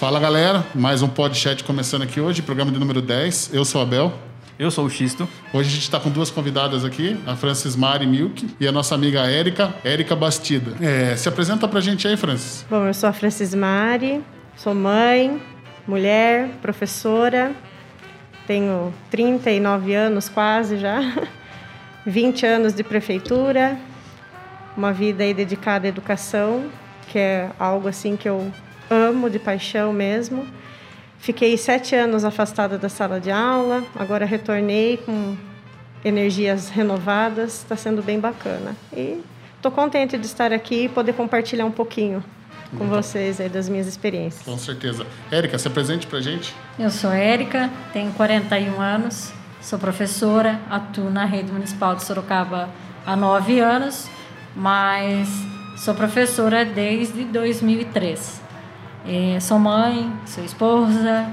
Fala galera, mais um podcast começando aqui hoje, programa de número 10. Eu sou o Abel. Eu sou o Xisto. Hoje a gente está com duas convidadas aqui, a Francis Mari Milk e a nossa amiga Érica, Érica Bastida. É, se apresenta pra gente aí, Francis. Bom, eu sou a Francis Mari, sou mãe, mulher, professora, tenho 39 anos quase já, 20 anos de prefeitura, uma vida aí dedicada à educação, que é algo assim que eu amo de paixão mesmo. Fiquei sete anos afastada da sala de aula, agora retornei com energias renovadas, está sendo bem bacana. E estou contente de estar aqui e poder compartilhar um pouquinho com vocês aí das minhas experiências. Com certeza. Érica, se apresente para gente. Eu sou Érica, tenho 41 anos, sou professora, atuo na rede municipal de Sorocaba há nove anos, mas sou professora desde 2003. É, sou mãe, sou esposa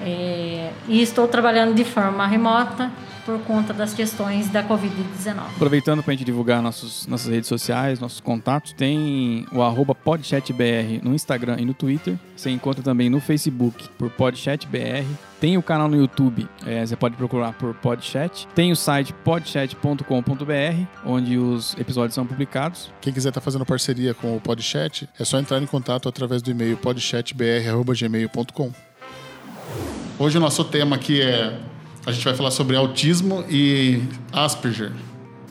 é, e estou trabalhando de forma remota por conta das questões da Covid-19. Aproveitando para a gente divulgar nossos, nossas redes sociais, nossos contatos, tem o arroba podchatbr no Instagram e no Twitter. Você encontra também no Facebook por podchatbr. Tem o canal no YouTube, é, você pode procurar por Podchat. Tem o site podchat.com.br, onde os episódios são publicados. Quem quiser estar tá fazendo parceria com o Podchat, é só entrar em contato através do e-mail podchatbr.gmail.com. Hoje o nosso tema aqui é a gente vai falar sobre autismo e Asperger.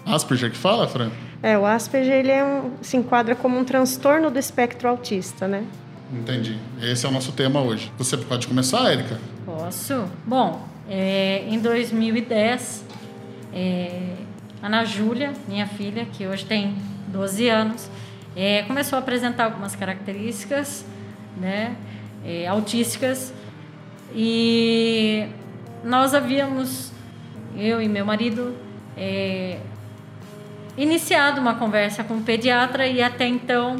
Asperger que fala, Fran? É, o Asperger ele é um, se enquadra como um transtorno do espectro autista, né? Entendi. Esse é o nosso tema hoje. Você pode começar, Érica? Posso. Bom, é, em 2010, é, Ana Júlia, minha filha, que hoje tem 12 anos, é, começou a apresentar algumas características né, é, autísticas e nós havíamos, eu e meu marido, é, iniciado uma conversa com o pediatra e até então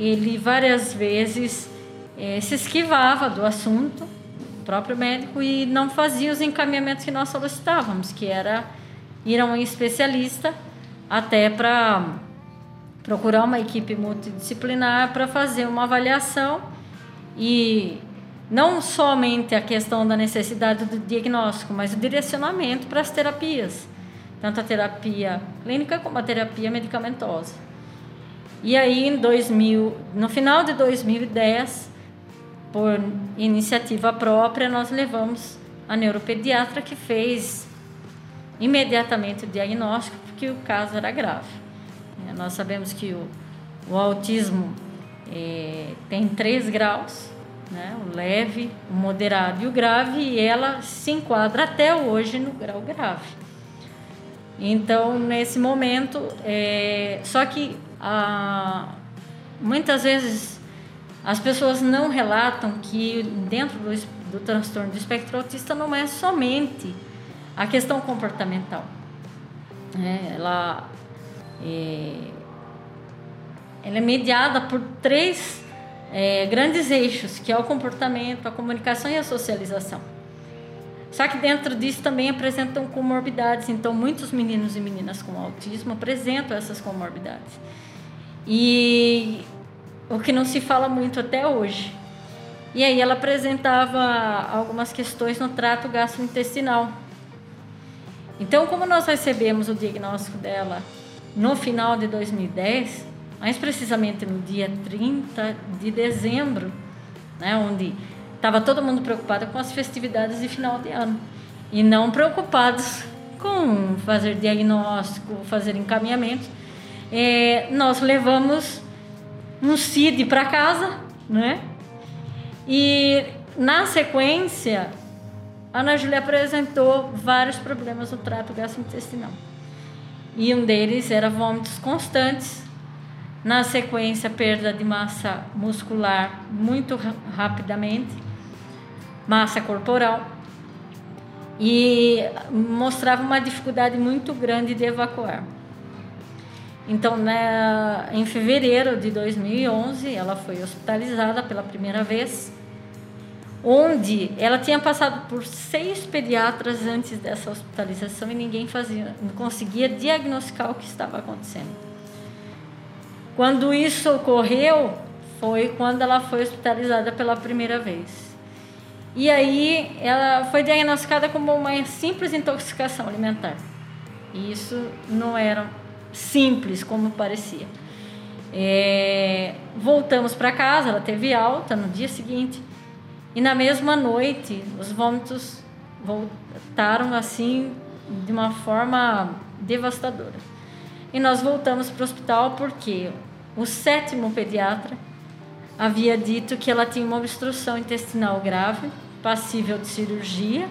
ele várias vezes é, se esquivava do assunto, o próprio médico, e não fazia os encaminhamentos que nós solicitávamos, que era ir a um especialista até para procurar uma equipe multidisciplinar para fazer uma avaliação e não somente a questão da necessidade do diagnóstico, mas o direcionamento para as terapias, tanto a terapia clínica como a terapia medicamentosa. E aí, em 2000, no final de 2010, por iniciativa própria, nós levamos a neuropediatra que fez imediatamente o diagnóstico, porque o caso era grave. É, nós sabemos que o, o autismo é, tem três graus, né? o leve, o moderado e o grave, e ela se enquadra até hoje no grau grave. Então, nesse momento, é... só que ah, muitas vezes as pessoas não relatam que dentro do, do transtorno do espectro autista não é somente a questão comportamental. É, ela, é, ela é mediada por três é, grandes eixos, que é o comportamento, a comunicação e a socialização. Só que dentro disso também apresentam comorbidades, então muitos meninos e meninas com autismo apresentam essas comorbidades. E o que não se fala muito até hoje. E aí ela apresentava algumas questões no trato gastrointestinal. Então, como nós recebemos o diagnóstico dela no final de 2010, mais precisamente no dia 30 de dezembro, né, onde estava todo mundo preocupado com as festividades de final de ano e não preocupados com fazer diagnóstico, fazer encaminhamento. É, nós levamos um CID para casa, né? E na sequência, a Ana Júlia apresentou vários problemas no trato gastrointestinal. E um deles era vômitos constantes, na sequência, perda de massa muscular muito rapidamente, massa corporal, e mostrava uma dificuldade muito grande de evacuar. Então, né, em fevereiro de 2011, ela foi hospitalizada pela primeira vez, onde ela tinha passado por seis pediatras antes dessa hospitalização e ninguém fazia, não conseguia diagnosticar o que estava acontecendo. Quando isso ocorreu, foi quando ela foi hospitalizada pela primeira vez. E aí ela foi diagnosticada como uma simples intoxicação alimentar. E isso não era simples como parecia. É, voltamos para casa, ela teve alta no dia seguinte. E na mesma noite, os vômitos voltaram assim de uma forma devastadora. E nós voltamos para o hospital porque o sétimo pediatra havia dito que ela tinha uma obstrução intestinal grave, passível de cirurgia,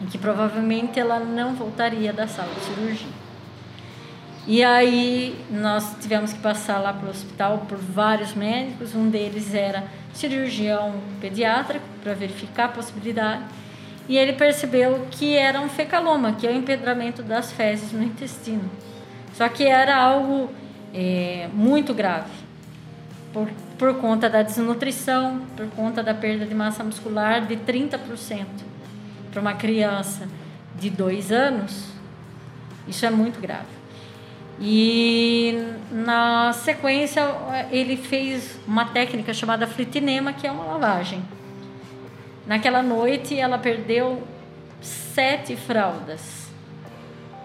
e que provavelmente ela não voltaria da sala de cirurgia. E aí nós tivemos que passar lá para o hospital por vários médicos, um deles era cirurgião pediátrico para verificar a possibilidade. E ele percebeu que era um fecaloma, que é o empedramento das fezes no intestino. Só que era algo é, muito grave, por, por conta da desnutrição, por conta da perda de massa muscular de 30%. Para uma criança de dois anos, isso é muito grave. E na sequência ele fez uma técnica chamada flitinema, que é uma lavagem. Naquela noite ela perdeu sete fraldas,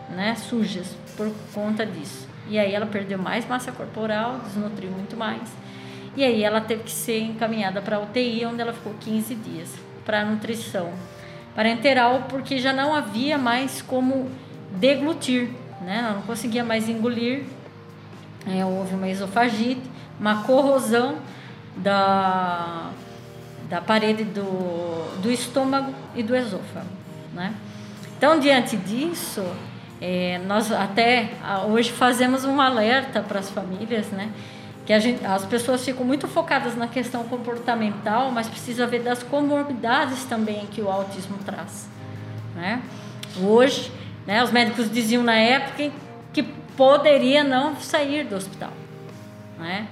né, sujas por conta disso. E aí ela perdeu mais massa corporal, desnutriu muito mais. E aí ela teve que ser encaminhada para UTI, onde ela ficou 15 dias para nutrição parenteral, porque já não havia mais como deglutir né? Ela não conseguia mais engolir. É, houve uma esofagite, uma corrosão da, da parede do, do estômago e do esôfago, né? Então, diante disso, é, nós até hoje fazemos um alerta para as famílias, né? Que gente, as pessoas ficam muito focadas na questão comportamental, mas precisa ver das comorbidades também que o autismo traz, né? Hoje né? Os médicos diziam na época que poderia não sair do hospital. Né?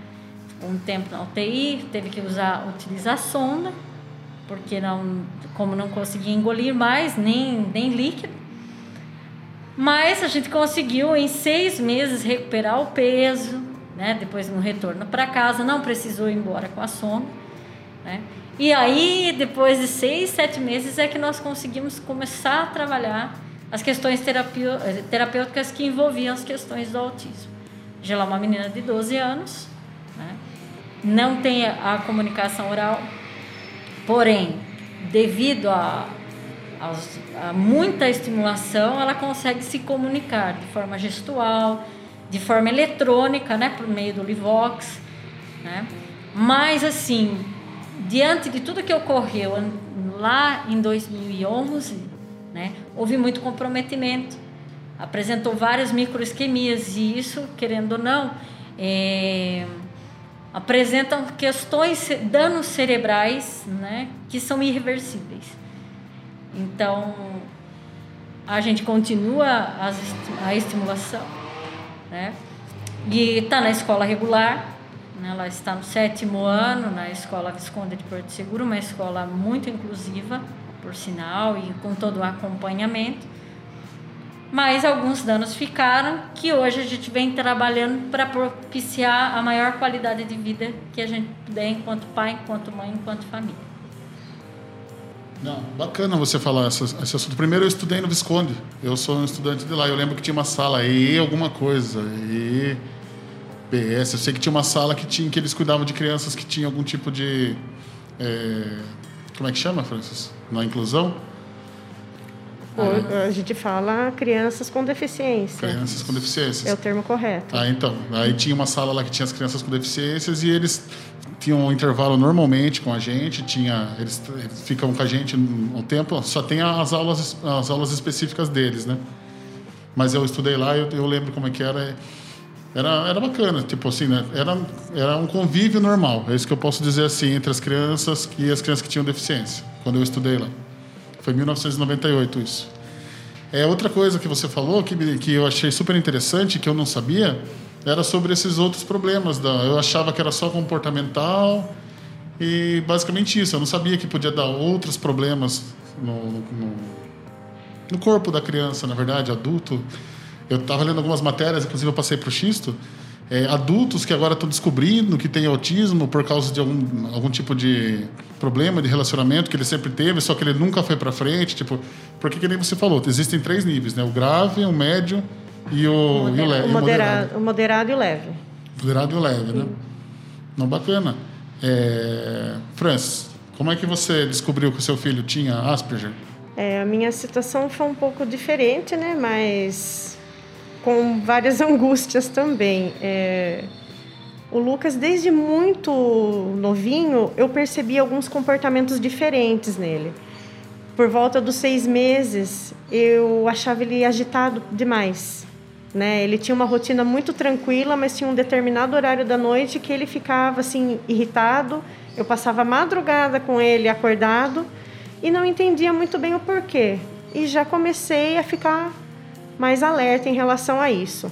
Um tempo na UTI, teve que usar, utilizar sonda, porque não, como não conseguia engolir mais, nem, nem líquido. Mas a gente conseguiu em seis meses recuperar o peso, né? depois no retorno para casa, não precisou ir embora com a sonda. Né? E aí, depois de seis, sete meses, é que nós conseguimos começar a trabalhar as questões eh, terapêuticas que envolviam as questões do autismo. Ela é uma menina de 12 anos, né? não tem a comunicação oral, porém, devido a, a, a, muita estimulação, ela consegue se comunicar de forma gestual, de forma eletrônica, né, por meio do Livox, né? Mas assim, diante de tudo que ocorreu lá em 2011, né? Houve muito comprometimento, apresentou várias microisquemias e isso, querendo ou não, é, apresentam questões, danos cerebrais né, que são irreversíveis. Então, a gente continua a estimulação, né? E está na escola regular, né? ela está no sétimo ano na escola Visconde de Porto Seguro, uma escola muito inclusiva, por sinal, e com todo o acompanhamento. Mas alguns danos ficaram que hoje a gente vem trabalhando para propiciar a maior qualidade de vida que a gente puder enquanto pai, enquanto mãe, enquanto família. Não, bacana você falar esse, esse assunto. Primeiro eu estudei no Visconde. Eu sou um estudante de lá. Eu lembro que tinha uma sala e alguma coisa. E BS. Eu sei que tinha uma sala que tinha que eles cuidavam de crianças que tinham algum tipo de é, como é que chama, Francis? Na inclusão? A gente fala crianças com deficiência. Crianças com deficiências. É o termo correto. Ah, então. Aí tinha uma sala lá que tinha as crianças com deficiências e eles tinham um intervalo normalmente com a gente, tinha eles, eles ficam com a gente um tempo, só tem as aulas as aulas específicas deles, né? Mas eu estudei lá, eu, eu lembro como é que era. Era, era bacana, tipo assim, né? Era, era um convívio normal, é isso que eu posso dizer assim, entre as crianças e as crianças que tinham deficiência, quando eu estudei lá. Foi em 1998 isso. É outra coisa que você falou que, que eu achei super interessante, que eu não sabia, era sobre esses outros problemas. Da, eu achava que era só comportamental e basicamente isso. Eu não sabia que podia dar outros problemas no, no, no corpo da criança, na verdade, adulto. Eu estava lendo algumas matérias, inclusive eu passei para o Xisto, é, adultos que agora estão descobrindo que tem autismo por causa de algum, algum tipo de problema de relacionamento que ele sempre teve, só que ele nunca foi para frente, tipo, porque que nem você falou, existem três níveis, né? O grave, o médio e o, Modera- e o, le- o e o moderado, o moderado e o leve. Moderado e o leve, né? Não, bacana. É... Francis, como é que você descobriu que o seu filho tinha Asperger? É, a minha situação foi um pouco diferente, né? Mas com várias angústias também. É, o Lucas, desde muito novinho, eu percebi alguns comportamentos diferentes nele. Por volta dos seis meses, eu achava ele agitado demais. Né? Ele tinha uma rotina muito tranquila, mas tinha um determinado horário da noite que ele ficava assim irritado. Eu passava a madrugada com ele acordado e não entendia muito bem o porquê. E já comecei a ficar mais alerta em relação a isso.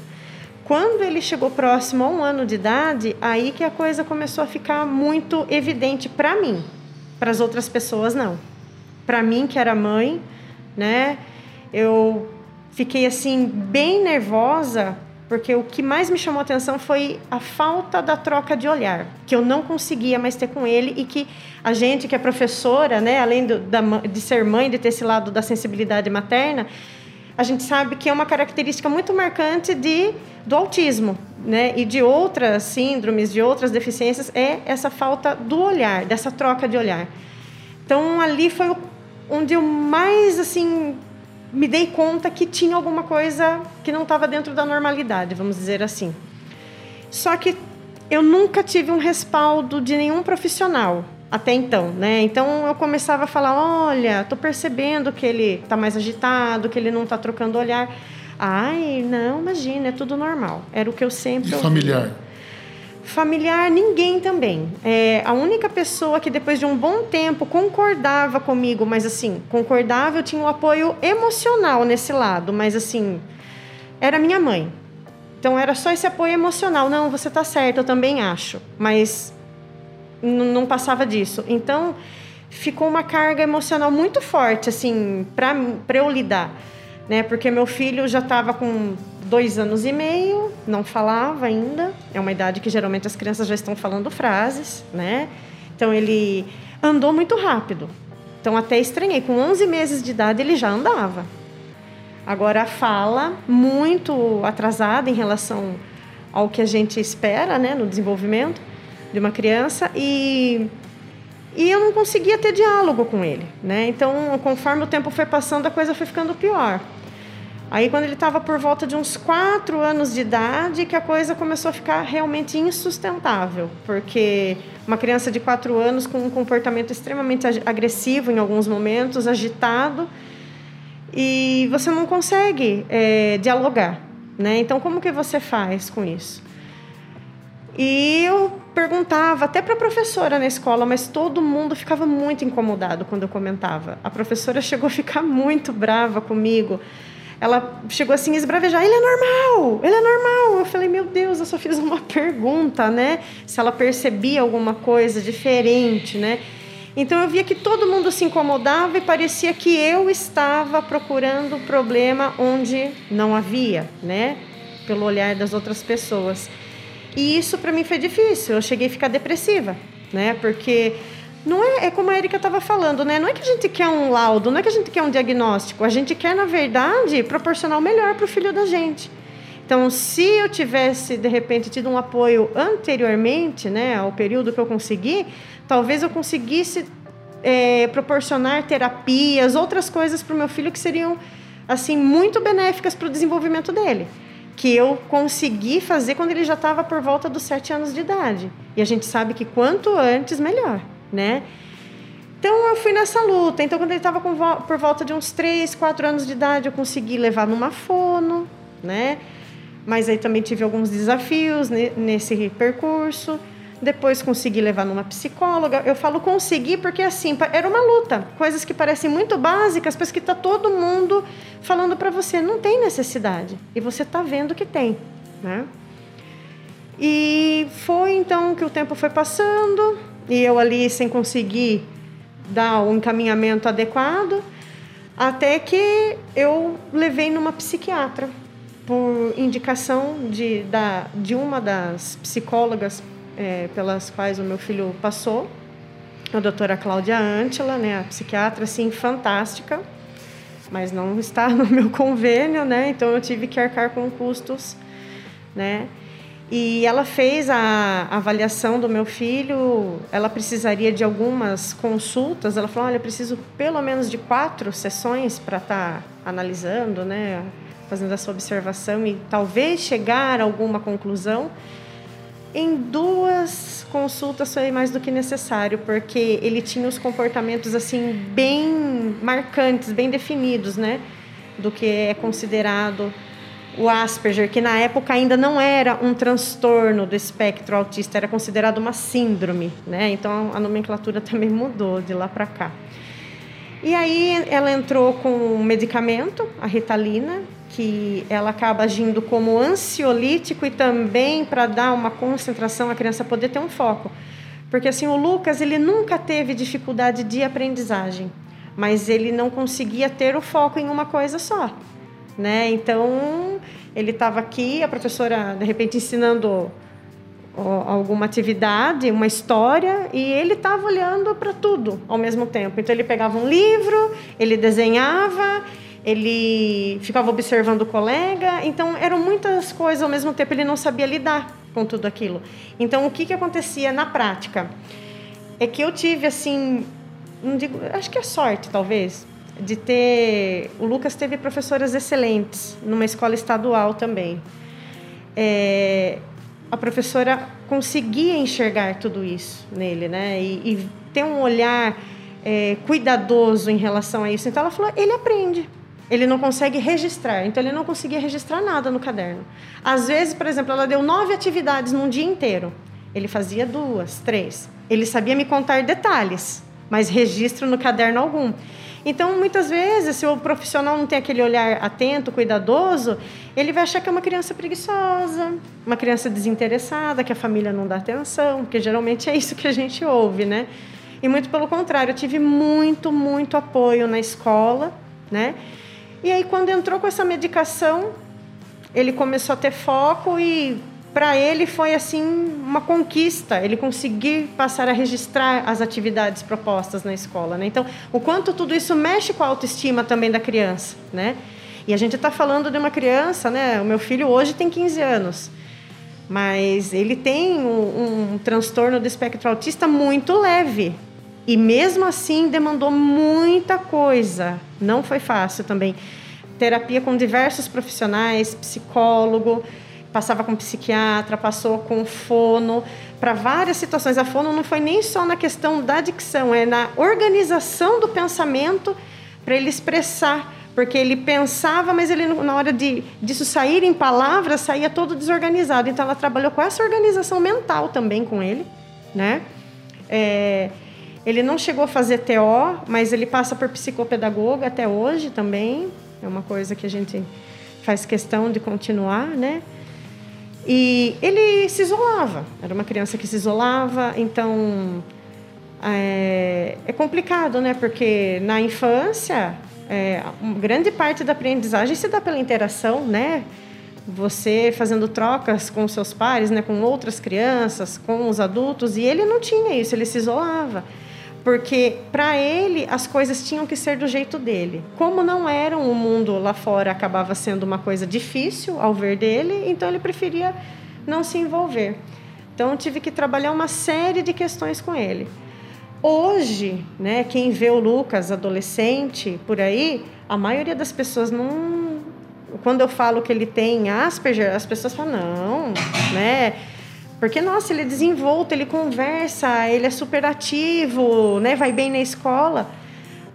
Quando ele chegou próximo a um ano de idade, aí que a coisa começou a ficar muito evidente para mim. Para as outras pessoas, não. Para mim, que era mãe, né? Eu fiquei assim bem nervosa porque o que mais me chamou atenção foi a falta da troca de olhar, que eu não conseguia mais ter com ele e que a gente que é professora, né, além do, da, de ser mãe, de ter esse lado da sensibilidade materna, a gente sabe que é uma característica muito marcante de, do autismo, né, e de outras síndromes, de outras deficiências, é essa falta do olhar, dessa troca de olhar. Então ali foi onde eu mais assim me dei conta que tinha alguma coisa que não estava dentro da normalidade, vamos dizer assim. Só que eu nunca tive um respaldo de nenhum profissional até então, né? Então eu começava a falar, olha, tô percebendo que ele tá mais agitado, que ele não tá trocando olhar. Ai, não, imagina, é tudo normal. Era o que eu sempre E familiar? Familiar, ninguém também. É, a única pessoa que depois de um bom tempo concordava comigo, mas assim, concordava, eu tinha um apoio emocional nesse lado, mas assim, era minha mãe. Então era só esse apoio emocional. Não, você tá certo, eu também acho. Mas não passava disso. Então ficou uma carga emocional muito forte, assim, para eu lidar. Né? Porque meu filho já estava com dois anos e meio, não falava ainda. É uma idade que geralmente as crianças já estão falando frases, né? Então ele andou muito rápido. Então até estranhei, com 11 meses de idade ele já andava. Agora a fala muito atrasada em relação ao que a gente espera, né, no desenvolvimento de uma criança e e eu não conseguia ter diálogo com ele, né? Então, conforme o tempo foi passando, a coisa foi ficando pior. Aí, quando ele estava por volta de uns quatro anos de idade, que a coisa começou a ficar realmente insustentável, porque uma criança de quatro anos com um comportamento extremamente ag- agressivo em alguns momentos, agitado, e você não consegue eh, dialogar, né? Então, como que você faz com isso? E eu perguntava até para a professora na escola, mas todo mundo ficava muito incomodado quando eu comentava. A professora chegou a ficar muito brava comigo. Ela chegou assim a esbravejar: ele é normal, ele é normal. Eu falei: meu Deus, eu só fiz uma pergunta, né? Se ela percebia alguma coisa diferente, né? Então eu via que todo mundo se incomodava e parecia que eu estava procurando o problema onde não havia, né? Pelo olhar das outras pessoas. E isso para mim foi difícil. Eu cheguei a ficar depressiva, né? Porque não é, é como a Erika estava falando, né? Não é que a gente quer um laudo, não é que a gente quer um diagnóstico. A gente quer, na verdade, proporcionar o melhor para o filho da gente. Então, se eu tivesse, de repente, tido um apoio anteriormente, né, ao período que eu consegui, talvez eu conseguisse é, proporcionar terapias, outras coisas para o meu filho que seriam, assim, muito benéficas para o desenvolvimento dele que eu consegui fazer quando ele já estava por volta dos sete anos de idade. E a gente sabe que quanto antes, melhor, né? Então eu fui nessa luta. Então quando ele estava por volta de uns três, quatro anos de idade, eu consegui levar numa fono, né? Mas aí também tive alguns desafios nesse percurso. Depois consegui levar numa psicóloga. Eu falo consegui porque assim, era uma luta. Coisas que parecem muito básicas, mas que está todo mundo falando para você, não tem necessidade. E você está vendo que tem, né? E foi então que o tempo foi passando e eu ali sem conseguir dar o um encaminhamento adequado, até que eu levei numa psiquiatra, por indicação de, da, de uma das psicólogas é, pelas quais o meu filho passou, a doutora Cláudia Antila, né, a psiquiatra, assim, fantástica, mas não está no meu convênio, né, então eu tive que arcar com custos, né, e ela fez a avaliação do meu filho, ela precisaria de algumas consultas, ela falou, olha, preciso pelo menos de quatro sessões para estar tá analisando, né, fazendo essa observação e talvez chegar a alguma conclusão, em duas consultas foi mais do que necessário, porque ele tinha os comportamentos assim bem marcantes, bem definidos, né, do que é considerado o Asperger, que na época ainda não era um transtorno do espectro autista, era considerado uma síndrome, né? Então a nomenclatura também mudou de lá para cá. E aí ela entrou com um medicamento, a Ritalina, que ela acaba agindo como ansiolítico e também para dar uma concentração, a criança poder ter um foco. Porque assim, o Lucas, ele nunca teve dificuldade de aprendizagem, mas ele não conseguia ter o foco em uma coisa só, né? Então, ele estava aqui, a professora de repente ensinando alguma atividade, uma história, e ele estava olhando para tudo ao mesmo tempo. Então ele pegava um livro, ele desenhava, ele ficava observando o colega, então eram muitas coisas ao mesmo tempo, ele não sabia lidar com tudo aquilo. Então o que, que acontecia na prática? É que eu tive assim, não digo, acho que é sorte talvez, de ter. O Lucas teve professoras excelentes numa escola estadual também. É, a professora conseguia enxergar tudo isso nele, né? E, e ter um olhar é, cuidadoso em relação a isso. Então ela falou: ele aprende. Ele não consegue registrar, então ele não conseguia registrar nada no caderno. Às vezes, por exemplo, ela deu nove atividades num dia inteiro. Ele fazia duas, três. Ele sabia me contar detalhes, mas registro no caderno algum. Então, muitas vezes, se o profissional não tem aquele olhar atento, cuidadoso, ele vai achar que é uma criança preguiçosa, uma criança desinteressada, que a família não dá atenção, porque geralmente é isso que a gente ouve, né? E muito pelo contrário, eu tive muito, muito apoio na escola, né? E aí, quando entrou com essa medicação, ele começou a ter foco e para ele foi assim uma conquista. Ele conseguir passar a registrar as atividades propostas na escola né? então o quanto tudo isso mexe com a autoestima também da criança né? E a gente está falando de uma criança né? O meu filho hoje tem 15 anos. Mas ele tem um, um transtorno do espectro autista muito leve e mesmo assim demandou muita coisa. Não foi fácil também. Terapia com diversos profissionais, psicólogo, passava com psiquiatra, passou com fono, para várias situações. A fono não foi nem só na questão da dicção, é na organização do pensamento para ele expressar, porque ele pensava, mas ele na hora de disso sair em palavras saía todo desorganizado. Então ela trabalhou com essa organização mental também com ele, né? É, ele não chegou a fazer TO, mas ele passa por psicopedagoga até hoje também. É uma coisa que a gente faz questão de continuar, né? E ele se isolava. Era uma criança que se isolava, então é, é complicado, né? Porque na infância, é, grande parte da aprendizagem se dá pela interação, né? Você fazendo trocas com seus pares, né? Com outras crianças, com os adultos, e ele não tinha isso. Ele se isolava porque para ele as coisas tinham que ser do jeito dele. Como não eram o mundo lá fora acabava sendo uma coisa difícil ao ver dele, então ele preferia não se envolver. Então tive que trabalhar uma série de questões com ele. Hoje, né, quem vê o Lucas adolescente por aí, a maioria das pessoas não quando eu falo que ele tem Asperger, as pessoas falam não, né? Porque, nossa, ele é desenvolto, ele conversa, ele é super ativo, né? vai bem na escola.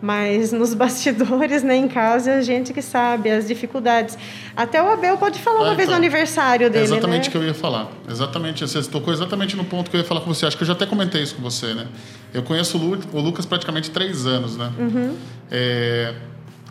Mas nos bastidores, né, em casa, a gente que sabe as dificuldades. Até o Abel pode falar uma ah, vez no então, aniversário dele. É exatamente o né? que eu ia falar. Exatamente. Você tocou exatamente no ponto que eu ia falar com você. Acho que eu já até comentei isso com você, né? Eu conheço o Lucas praticamente três anos, né? Uhum. É,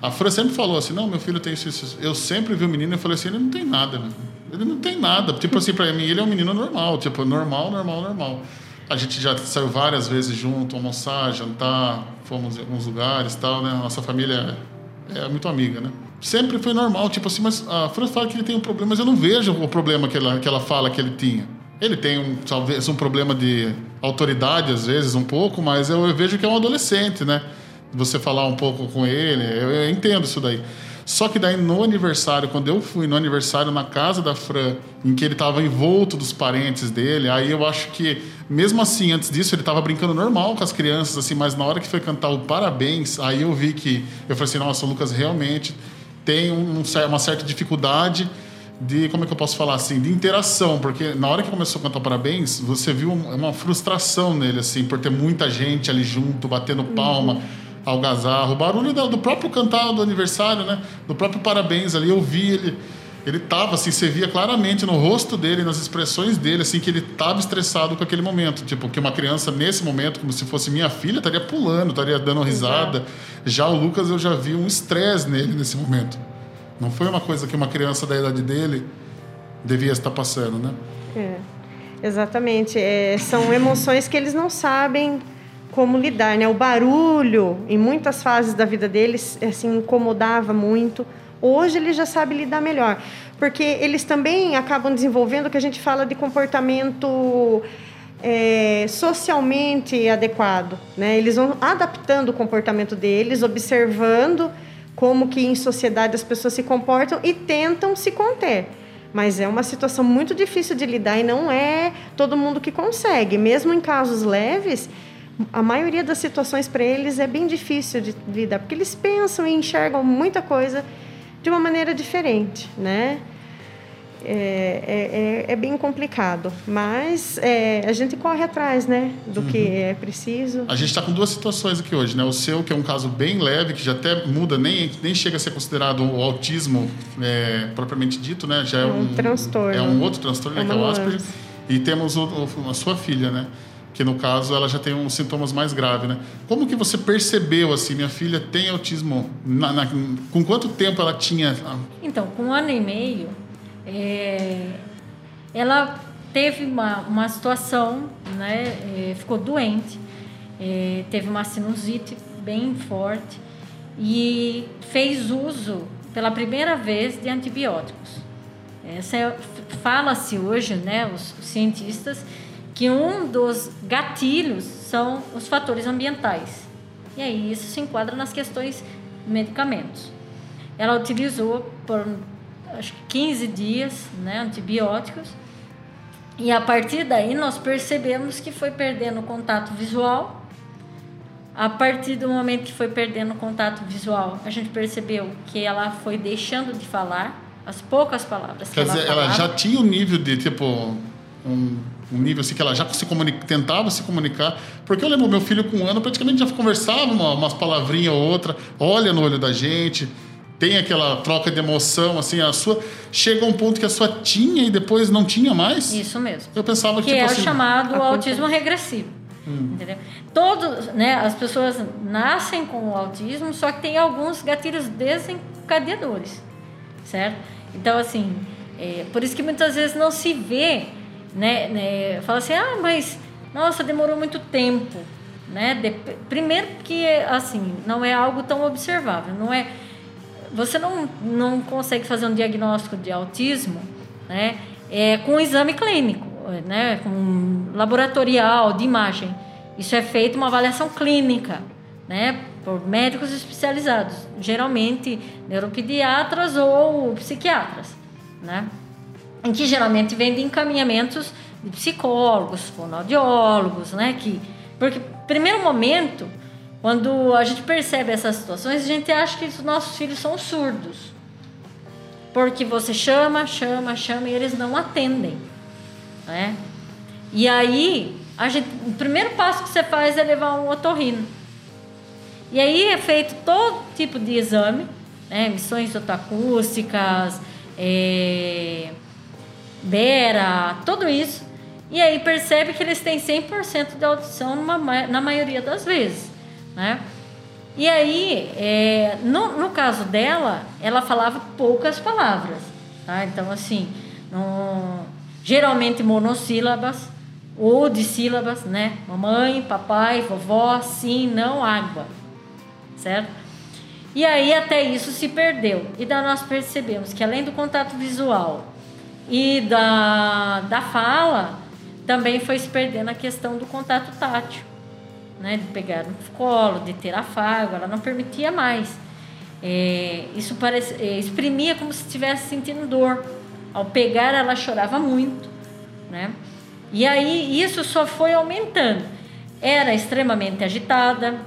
a Fran sempre falou assim: não, meu filho tem isso. Eu sempre vi o menino e falei assim: ele não tem nada, né? Ele não tem nada. Tipo assim, para mim, ele é um menino normal. Tipo, normal, normal, normal. A gente já saiu várias vezes junto, almoçar, jantar, fomos em alguns lugares tal, né? Nossa família é, é muito amiga, né? sempre foi normal. Tipo assim, mas a Fran fala que ele tem um problema, mas eu não vejo o problema que ela, que ela fala que ele tinha. Ele tem um, talvez um problema de autoridade, às vezes, um pouco, mas eu, eu vejo que é um adolescente, né? Você falar um pouco com ele, eu, entendo isso daí. Só que daí no aniversário, quando eu fui no aniversário na casa da Fran, em que ele estava envolto dos parentes dele, aí eu acho que, mesmo assim, antes disso, ele estava brincando normal com as crianças, assim, mas na hora que foi cantar o parabéns, aí eu vi que. Eu falei assim: nossa, o Lucas realmente tem um, uma certa dificuldade de como é que eu posso falar assim de interação porque na hora que começou a cantar parabéns você viu uma frustração nele assim por ter muita gente ali junto batendo palma uhum algazarro, o barulho do próprio cantar do aniversário, né? Do próprio parabéns ali, eu vi ele. Ele tava assim, você via claramente no rosto dele, nas expressões dele, assim, que ele tava estressado com aquele momento. Tipo, que uma criança, nesse momento, como se fosse minha filha, estaria pulando, estaria dando risada. Já o Lucas, eu já vi um estresse nele nesse momento. Não foi uma coisa que uma criança da idade dele devia estar passando, né? É, exatamente. É, são emoções que eles não sabem como lidar, né? O barulho, em muitas fases da vida deles, assim, incomodava muito. Hoje ele já sabe lidar melhor, porque eles também acabam desenvolvendo o que a gente fala de comportamento é, socialmente adequado, né? Eles vão adaptando o comportamento deles, observando como que em sociedade as pessoas se comportam e tentam se conter. Mas é uma situação muito difícil de lidar e não é todo mundo que consegue. Mesmo em casos leves, a maioria das situações para eles é bem difícil de lidar, porque eles pensam e enxergam muita coisa de uma maneira diferente, né? É, é, é, é bem complicado, mas é, a gente corre atrás, né, do uhum. que é preciso. A gente está com duas situações aqui hoje, né? O seu, que é um caso bem leve, que já até muda, nem, nem chega a ser considerado o autismo é, propriamente dito, né? Já é, um, um transtorno. É um outro transtorno, né, que é o Asperger. E temos o, o, a sua filha, né? Que no caso ela já tem uns sintomas mais graves, né? Como que você percebeu assim, minha filha tem autismo? Na, na, com quanto tempo ela tinha? Então, com um ano e meio, é, ela teve uma, uma situação, né? É, ficou doente, é, teve uma sinusite bem forte e fez uso pela primeira vez de antibióticos. Essa é, fala-se hoje, né? Os, os cientistas que um dos gatilhos são os fatores ambientais. E aí isso se enquadra nas questões de medicamentos. Ela utilizou por acho que 15 dias né, antibióticos e a partir daí nós percebemos que foi perdendo o contato visual. A partir do momento que foi perdendo o contato visual, a gente percebeu que ela foi deixando de falar as poucas palavras Quer que ela dizer, falava. ela já tinha um nível de tipo um um nível assim que ela já se comunica, tentava se comunicar. Porque eu lembro meu filho com um ano praticamente já conversava uma, umas palavrinhas ou outra, olha no olho da gente, tem aquela troca de emoção, assim, a sua chega um ponto que a sua tinha e depois não tinha mais. Isso mesmo. Eu pensava que tipo é assim, o chamado autismo regressivo. Hum. Entendeu? Todos, né, as pessoas nascem com o autismo, só que tem alguns gatilhos desencadeadores, certo? Então assim, é, por isso que muitas vezes não se vê né, né, fala assim, ah, mas nossa, demorou muito tempo, né? De, primeiro que assim não é algo tão observável, não é você não, não consegue fazer um diagnóstico de autismo, né? É, com um exame clínico, né? Com laboratorial de imagem. Isso é feito uma avaliação clínica, né? Por médicos especializados, geralmente neuropediatras ou psiquiatras, né? Em que geralmente vem de encaminhamentos de psicólogos, fonoaudiólogos, né? Que, porque, primeiro momento, quando a gente percebe essas situações, a gente acha que os nossos filhos são surdos. Porque você chama, chama, chama e eles não atendem. Né? E aí, a gente, o primeiro passo que você faz é levar um otorrino. E aí é feito todo tipo de exame, né? emissões otoacústicas, é, Bera, tudo isso. E aí percebe que eles têm 100% de audição numa, na maioria das vezes, né? E aí, é, no, no caso dela, ela falava poucas palavras, tá? Então, assim, no, geralmente monossílabas ou de sílabas, né? Mamãe, papai, vovó, sim, não, água, certo? E aí até isso se perdeu. E daí nós percebemos que além do contato visual e da, da fala, também foi se perdendo a questão do contato tátil, né? De pegar no colo, de ter afago, ela não permitia mais. É, isso parece, é, exprimia como se estivesse sentindo dor. Ao pegar, ela chorava muito, né? E aí isso só foi aumentando. Era extremamente agitada,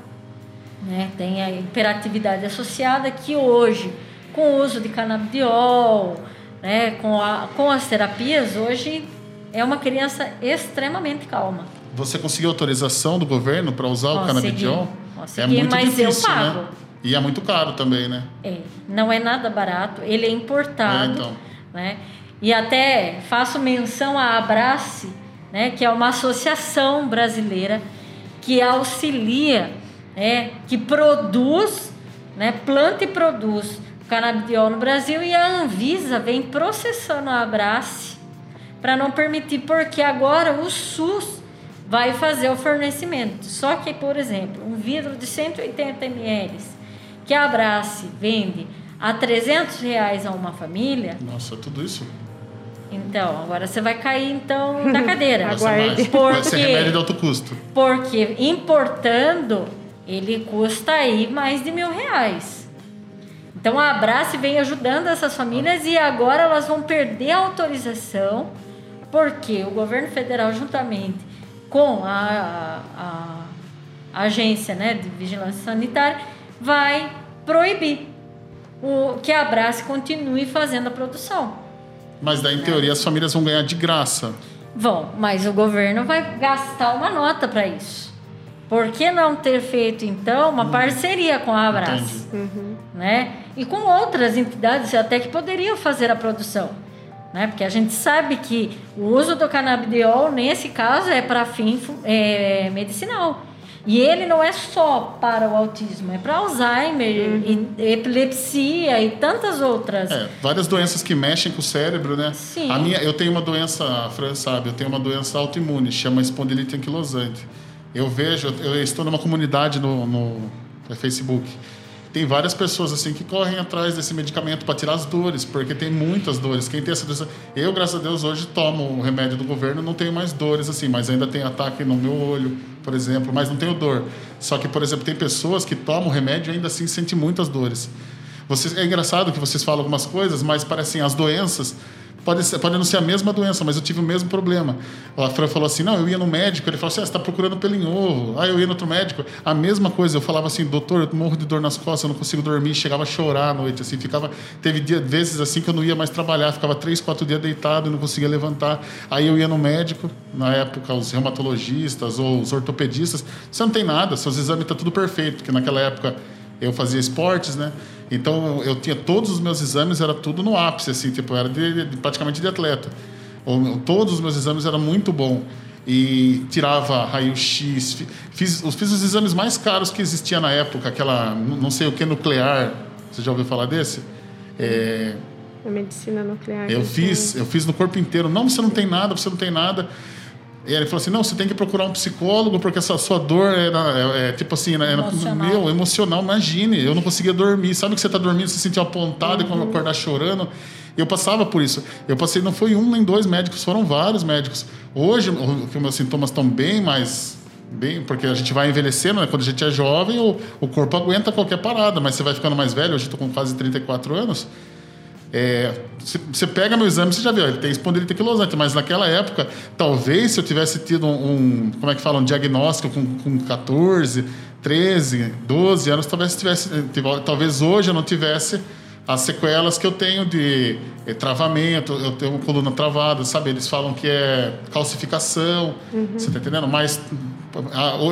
né? Tem a hiperatividade associada que hoje, com o uso de canabidiol, né? com, a, com as terapias, hoje é uma criança extremamente calma. Você conseguiu autorização do governo para usar Consegui. o canabidiol? Consegui, é muito mas difícil, eu pago. Né? E é muito caro também, né? É, não é nada barato, ele é importado. É, então. né? E até faço menção à Abrace, né, que é uma associação brasileira que auxilia, né, que produz, né, planta e produz canabidiol no Brasil e a Anvisa vem processando a Abrace para não permitir, porque agora o SUS vai fazer o fornecimento. Só que, por exemplo, um vidro de 180 ml que a Abrace vende a 300 reais a uma família. Nossa, tudo isso? Então, agora você vai cair então da cadeira. Aguarde. Porque, vai ser remédio de alto custo. Porque importando, ele custa aí mais de mil reais. Então a Abrace vem ajudando essas famílias e agora elas vão perder a autorização porque o governo federal juntamente com a, a, a agência né, de vigilância sanitária vai proibir o, que a Abrace continue fazendo a produção. Mas daí, em teoria, as famílias vão ganhar de graça. Vão, mas o governo vai gastar uma nota para isso. Por que não ter feito, então, uma uhum. parceria com a Abraço? Uhum. Né? E com outras entidades até que poderiam fazer a produção. Né? Porque a gente sabe que o uso do canabidiol, nesse caso, é para fim é, medicinal. E ele não é só para o autismo, é para Alzheimer, uhum. e epilepsia e tantas outras. É, várias doenças que mexem com o cérebro, né? Sim. A minha, eu tenho uma doença, a Fran sabe, eu tenho uma doença autoimune, chama espondilite anquilosante. Eu vejo, eu estou numa comunidade no, no Facebook tem várias pessoas assim que correm atrás desse medicamento para tirar as dores, porque tem muitas dores. Quem tem essa doença, eu graças a Deus hoje tomo o remédio do governo, não tenho mais dores assim, mas ainda tem ataque no meu olho, por exemplo, mas não tenho dor. Só que, por exemplo, tem pessoas que tomam o remédio e ainda assim sentem muitas dores. Vocês, é engraçado que vocês falam algumas coisas, mas parecem as doenças Pode, ser, pode não ser a mesma doença, mas eu tive o mesmo problema. A Fran falou assim: não, eu ia no médico, ele falou assim: ah, você está procurando pelo em ovo. Ah, eu ia no outro médico. A mesma coisa, eu falava assim: doutor, eu morro de dor nas costas, eu não consigo dormir. Chegava a chorar à noite, assim, ficava. Teve dia, vezes assim que eu não ia mais trabalhar, ficava três, quatro dias deitado e não conseguia levantar. Aí eu ia no médico, na época, os reumatologistas ou os ortopedistas: você não tem nada, seus exames estão tá tudo perfeito, porque naquela época eu fazia esportes, né? Então eu tinha todos os meus exames era tudo no ápice, assim, tipo, era de, de, praticamente de atleta. todos os meus exames eram muito bom e tirava raio-x, fiz, fiz os exames mais caros que existia na época, aquela não sei o que nuclear. Você já ouviu falar desse? É, a medicina nuclear. Eu fiz, eu fiz no corpo inteiro. Não, você não tem nada, você não tem nada. E ele falou assim: não, você tem que procurar um psicólogo, porque essa sua dor era, é, é, tipo assim, era, emocional. meu, emocional, imagine, eu não conseguia dormir. Sabe que você está dormindo, você se sentia apontado uhum. e quando acordar chorando. Eu passava por isso. Eu passei, não foi um nem dois médicos, foram vários médicos. Hoje, os meus sintomas estão bem mais. Bem, porque a gente vai envelhecendo, né? quando a gente é jovem, o, o corpo aguenta qualquer parada, mas você vai ficando mais velho. Hoje estou com quase 34 anos é, você pega meu exame, você já viu, ele tem espondilite anquilosante, mas naquela época, talvez se eu tivesse tido um, como é que fala, um diagnóstico com, com 14, 13, 12 anos, talvez tivesse, talvez hoje eu não tivesse as sequelas que eu tenho de é, travamento, eu tenho coluna travada, sabe? Eles falam que é calcificação, uhum. você tá entendendo? Mas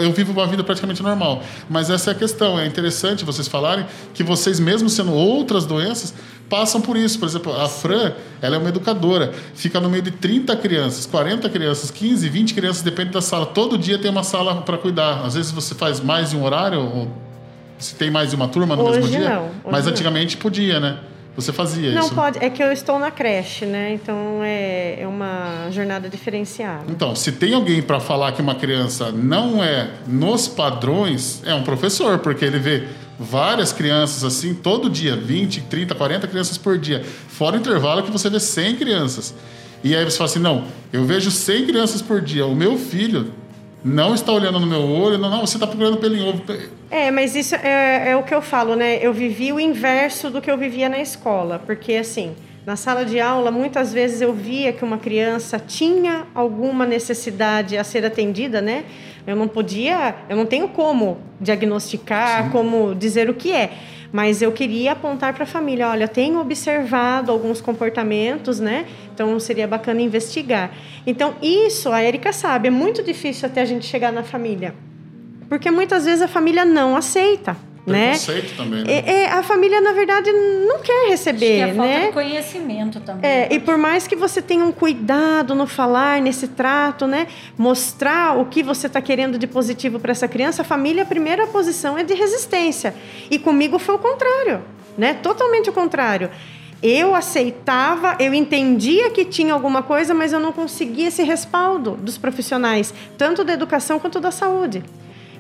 eu vivo uma vida praticamente normal. Mas essa é a questão. É interessante vocês falarem que vocês, mesmo sendo outras doenças, passam por isso. Por exemplo, a Fran, ela é uma educadora, fica no meio de 30 crianças, 40 crianças, 15, 20 crianças, depende da sala. Todo dia tem uma sala para cuidar. Às vezes você faz mais de um horário, ou se tem mais de uma turma no Hoje mesmo dia. Não. Hoje Mas antigamente não. podia, né? Você fazia não, isso? Não, pode. É que eu estou na creche, né? Então é, é uma jornada diferenciada. Então, se tem alguém para falar que uma criança não é nos padrões, é um professor, porque ele vê várias crianças assim, todo dia, 20, 30, 40 crianças por dia. Fora o intervalo que você vê 100 crianças. E aí você fala assim: não, eu vejo 100 crianças por dia. O meu filho não está olhando no meu olho, não, não você está procurando pelo em ovo. É, mas isso é, é o que eu falo, né? Eu vivi o inverso do que eu vivia na escola, porque assim. Na sala de aula, muitas vezes eu via que uma criança tinha alguma necessidade a ser atendida, né? Eu não podia, eu não tenho como diagnosticar, Sim. como dizer o que é, mas eu queria apontar para a família, olha, tenho observado alguns comportamentos, né? Então seria bacana investigar. Então isso a Erika sabe, é muito difícil até a gente chegar na família, porque muitas vezes a família não aceita né? também, né? É, é, a família, na verdade, não quer receber, Acho que é né? falta de conhecimento também. É, e por mais que você tenha um cuidado no falar, nesse trato, né? Mostrar o que você está querendo de positivo para essa criança, a família, a primeira posição é de resistência. E comigo foi o contrário, né? Totalmente o contrário. Eu aceitava, eu entendia que tinha alguma coisa, mas eu não conseguia esse respaldo dos profissionais, tanto da educação quanto da saúde.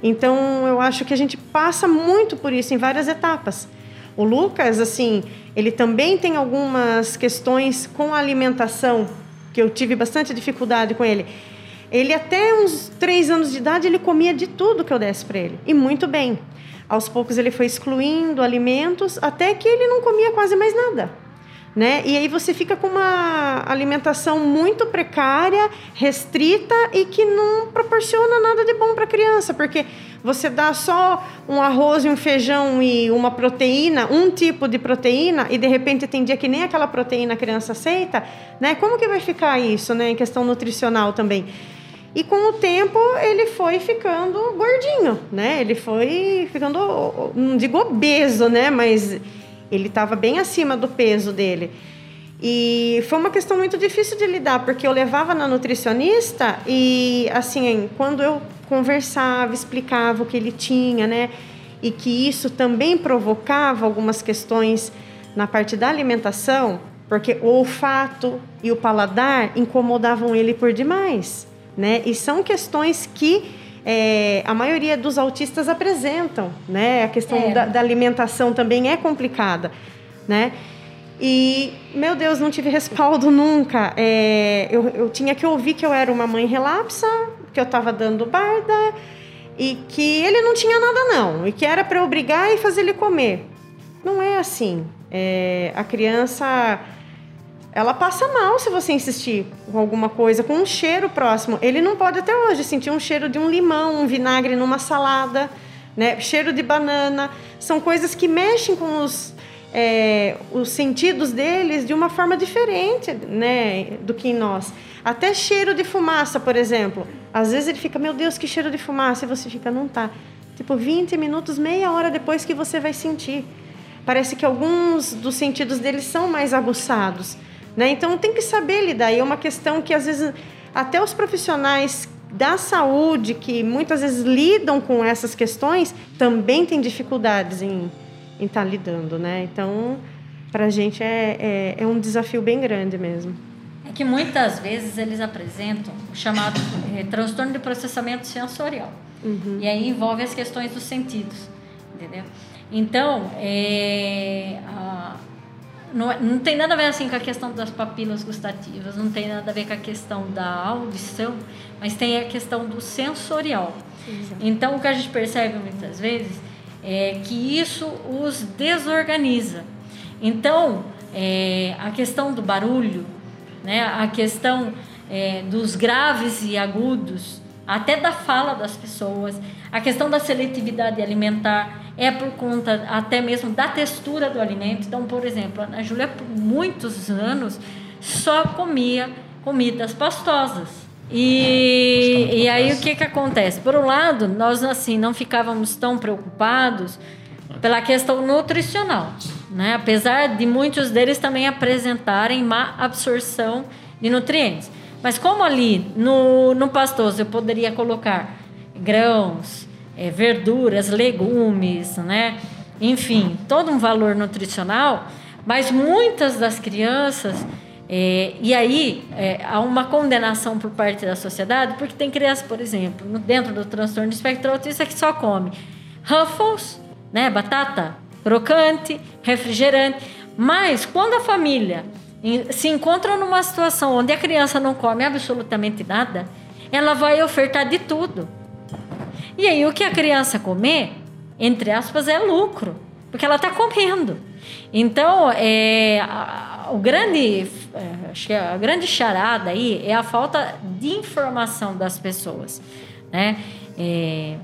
Então, eu acho que a gente passa muito por isso em várias etapas. O Lucas, assim, ele também tem algumas questões com a alimentação, que eu tive bastante dificuldade com ele. Ele, até uns três anos de idade, ele comia de tudo que eu desse para ele, e muito bem. Aos poucos, ele foi excluindo alimentos, até que ele não comia quase mais nada né? E aí você fica com uma alimentação muito precária, restrita e que não proporciona nada de bom para a criança, porque você dá só um arroz e um feijão e uma proteína, um tipo de proteína, e de repente tem dia que nem aquela proteína a criança aceita, né? Como que vai ficar isso, né? Em questão nutricional também. E com o tempo ele foi ficando gordinho, né? Ele foi ficando, não digo obeso, né? Mas ele estava bem acima do peso dele. E foi uma questão muito difícil de lidar, porque eu levava na nutricionista e, assim, quando eu conversava, explicava o que ele tinha, né? E que isso também provocava algumas questões na parte da alimentação, porque o olfato e o paladar incomodavam ele por demais, né? E são questões que é, a maioria dos autistas apresentam, né? A questão é. da, da, alimentação também é complicada, né? E, meu Deus, não tive respaldo nunca. É, eu, eu tinha que ouvir que eu era uma mãe relapsa, que eu estava dando barda e que ele não tinha nada não, e que era para obrigar e fazer ele comer. Não é assim. É, a criança ela passa mal se você insistir com alguma coisa, com um cheiro próximo. Ele não pode até hoje sentir um cheiro de um limão, um vinagre numa salada, né? cheiro de banana. São coisas que mexem com os, é, os sentidos deles de uma forma diferente né? do que em nós. Até cheiro de fumaça, por exemplo. Às vezes ele fica, meu Deus, que cheiro de fumaça, e você fica, não tá. Tipo, 20 minutos, meia hora depois que você vai sentir. Parece que alguns dos sentidos deles são mais aguçados. Né? Então tem que saber lidar. E é uma questão que às vezes até os profissionais da saúde que muitas vezes lidam com essas questões também têm dificuldades em estar tá lidando, né? Então para a gente é, é, é, um desafio bem grande mesmo. É que muitas vezes eles apresentam o chamado é, transtorno de processamento sensorial. Uhum. E aí envolve as questões dos sentidos, entendeu? Então, é, a, não, é, não tem nada a ver assim com a questão das papilas gustativas, não tem nada a ver com a questão da audição, mas tem a questão do sensorial. Exato. Então, o que a gente percebe muitas vezes é que isso os desorganiza. Então, é, a questão do barulho, né, a questão é, dos graves e agudos, até da fala das pessoas, a questão da seletividade alimentar é por conta até mesmo da textura do alimento. Então, por exemplo, a Júlia por muitos anos só comia comidas pastosas. E, e aí o que, que acontece? Por um lado, nós assim não ficávamos tão preocupados pela questão nutricional, né? apesar de muitos deles também apresentarem má absorção de nutrientes. Mas como ali no, no pastoso eu poderia colocar grãos, é, verduras, legumes, né? enfim, todo um valor nutricional, mas muitas das crianças. É, e aí é, há uma condenação por parte da sociedade, porque tem criança, por exemplo, dentro do transtorno de espectro autista que só come Ruffles né? Batata crocante, refrigerante. Mas quando a família se encontra numa situação onde a criança não come absolutamente nada, ela vai ofertar de tudo. E aí o que a criança comer, entre aspas, é lucro, porque ela está comendo. Então, é, a, o grande, é, acho que a grande charada aí é a falta de informação das pessoas, né? É,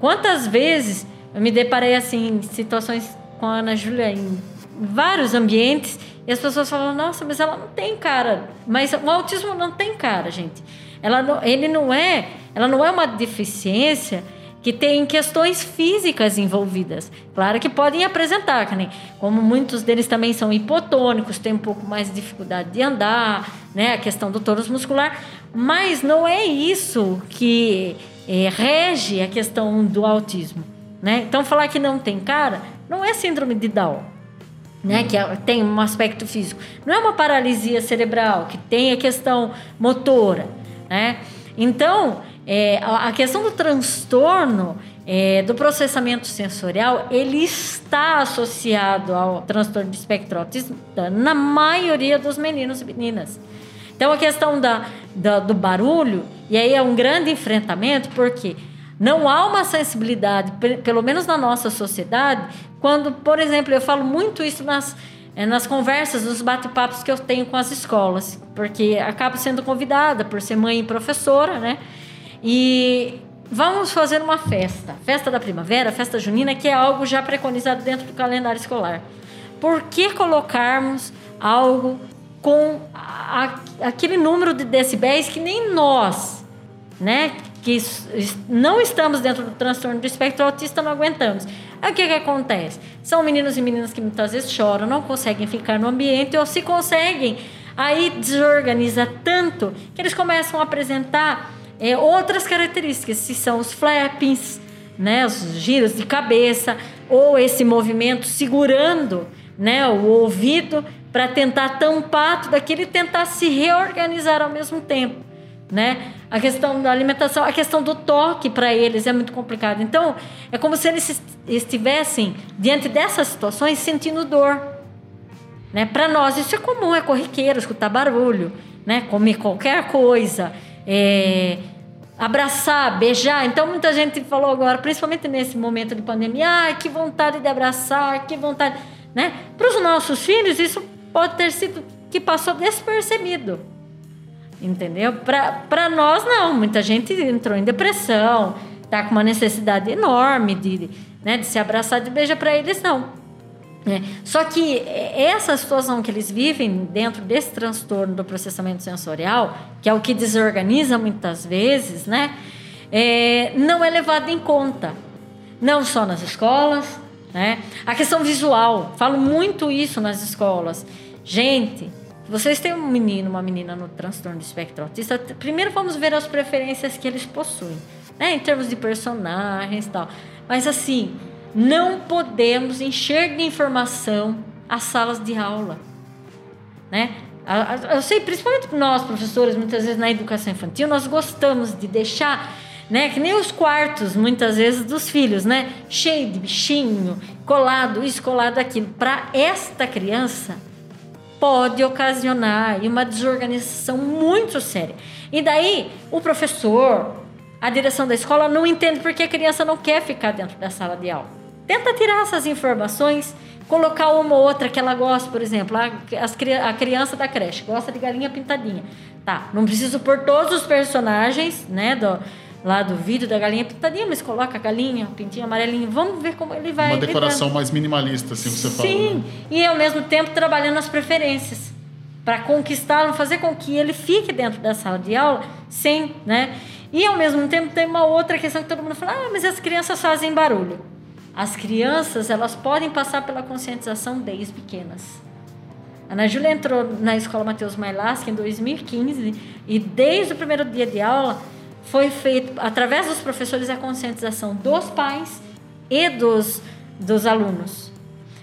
quantas vezes eu me deparei assim em situações com a Ana Júlia em vários ambientes e as pessoas falam: "Nossa, mas ela não tem cara". Mas o autismo não tem cara, gente. Ela não, ele não é, ela não é uma deficiência que tem questões físicas envolvidas. Claro que podem apresentar, como muitos deles também são hipotônicos, têm um pouco mais de dificuldade de andar, né? a questão do tônus muscular, mas não é isso que é, rege a questão do autismo. Né? Então, falar que não tem cara não é síndrome de Down, né? que é, tem um aspecto físico. Não é uma paralisia cerebral, que tem a questão motora. Né? Então, é, a questão do transtorno é, do processamento sensorial, ele está associado ao transtorno de espectro autista na maioria dos meninos e meninas. Então, a questão da, da, do barulho, e aí é um grande enfrentamento, porque não há uma sensibilidade, pelo menos na nossa sociedade, quando, por exemplo, eu falo muito isso nas, é, nas conversas, nos bate-papos que eu tenho com as escolas, porque acabo sendo convidada por ser mãe e professora, né? E vamos fazer uma festa, festa da primavera, festa junina, que é algo já preconizado dentro do calendário escolar. Por que colocarmos algo com a, aquele número de decibéis que nem nós, né, que não estamos dentro do transtorno do espectro autista, não aguentamos. Aí o que, que acontece? São meninos e meninas que muitas vezes choram, não conseguem ficar no ambiente, ou se conseguem, aí desorganiza tanto que eles começam a apresentar é, outras características, se são os flappings, né, os giros de cabeça, ou esse movimento segurando né, o ouvido para tentar tampar tudo aquilo e tentar se reorganizar ao mesmo tempo. Né? A questão da alimentação, a questão do toque para eles é muito complicado. Então, é como se eles estivessem diante dessas situações sentindo dor. Né? Para nós isso é comum, é corriqueiro, escutar barulho, né? comer qualquer coisa, é, abraçar, beijar. Então, muita gente falou agora, principalmente nesse momento de pandemia, ah, que vontade de abraçar, que vontade. Né? Para os nossos filhos, isso pode ter sido que passou despercebido. Entendeu? Para nós, não. Muita gente entrou em depressão, tá com uma necessidade enorme de, né, de se abraçar, de beijar. Para eles, não. É. Só que essa situação que eles vivem dentro desse transtorno do processamento sensorial, que é o que desorganiza muitas vezes, né, é, não é levado em conta. Não só nas escolas, né? A questão visual, falo muito isso nas escolas. Gente, vocês têm um menino, uma menina no transtorno de espectro autista, primeiro vamos ver as preferências que eles possuem, né? Em termos de personagens e tal. Mas assim, não podemos encher de informação as salas de aula. Né? Eu sei, principalmente nós, professores, muitas vezes na educação infantil, nós gostamos de deixar, né, que nem os quartos, muitas vezes, dos filhos, né, cheio de bichinho, colado isso, colado aquilo. Para esta criança, pode ocasionar uma desorganização muito séria. E daí, o professor, a direção da escola não entende porque a criança não quer ficar dentro da sala de aula. Tenta tirar essas informações, colocar uma ou outra que ela gosta, por exemplo, a, a criança da creche gosta de galinha pintadinha. Tá, não preciso pôr todos os personagens, né, do, lá do vídeo da galinha pintadinha, mas coloca a galinha, o pintinho amarelinho, vamos ver como ele vai. Uma decoração lidando. mais minimalista, assim você fala. Sim, né? e ao mesmo tempo trabalhando as preferências para conquistá-lo, fazer com que ele fique dentro da sala de aula sem, né? E ao mesmo tempo tem uma outra questão que todo mundo fala: "Ah, mas as crianças fazem barulho". As crianças, elas podem passar pela conscientização desde pequenas. A Ana Júlia entrou na escola Mateus Mailasca em 2015 e desde o primeiro dia de aula foi feito, através dos professores, a conscientização dos pais e dos, dos alunos.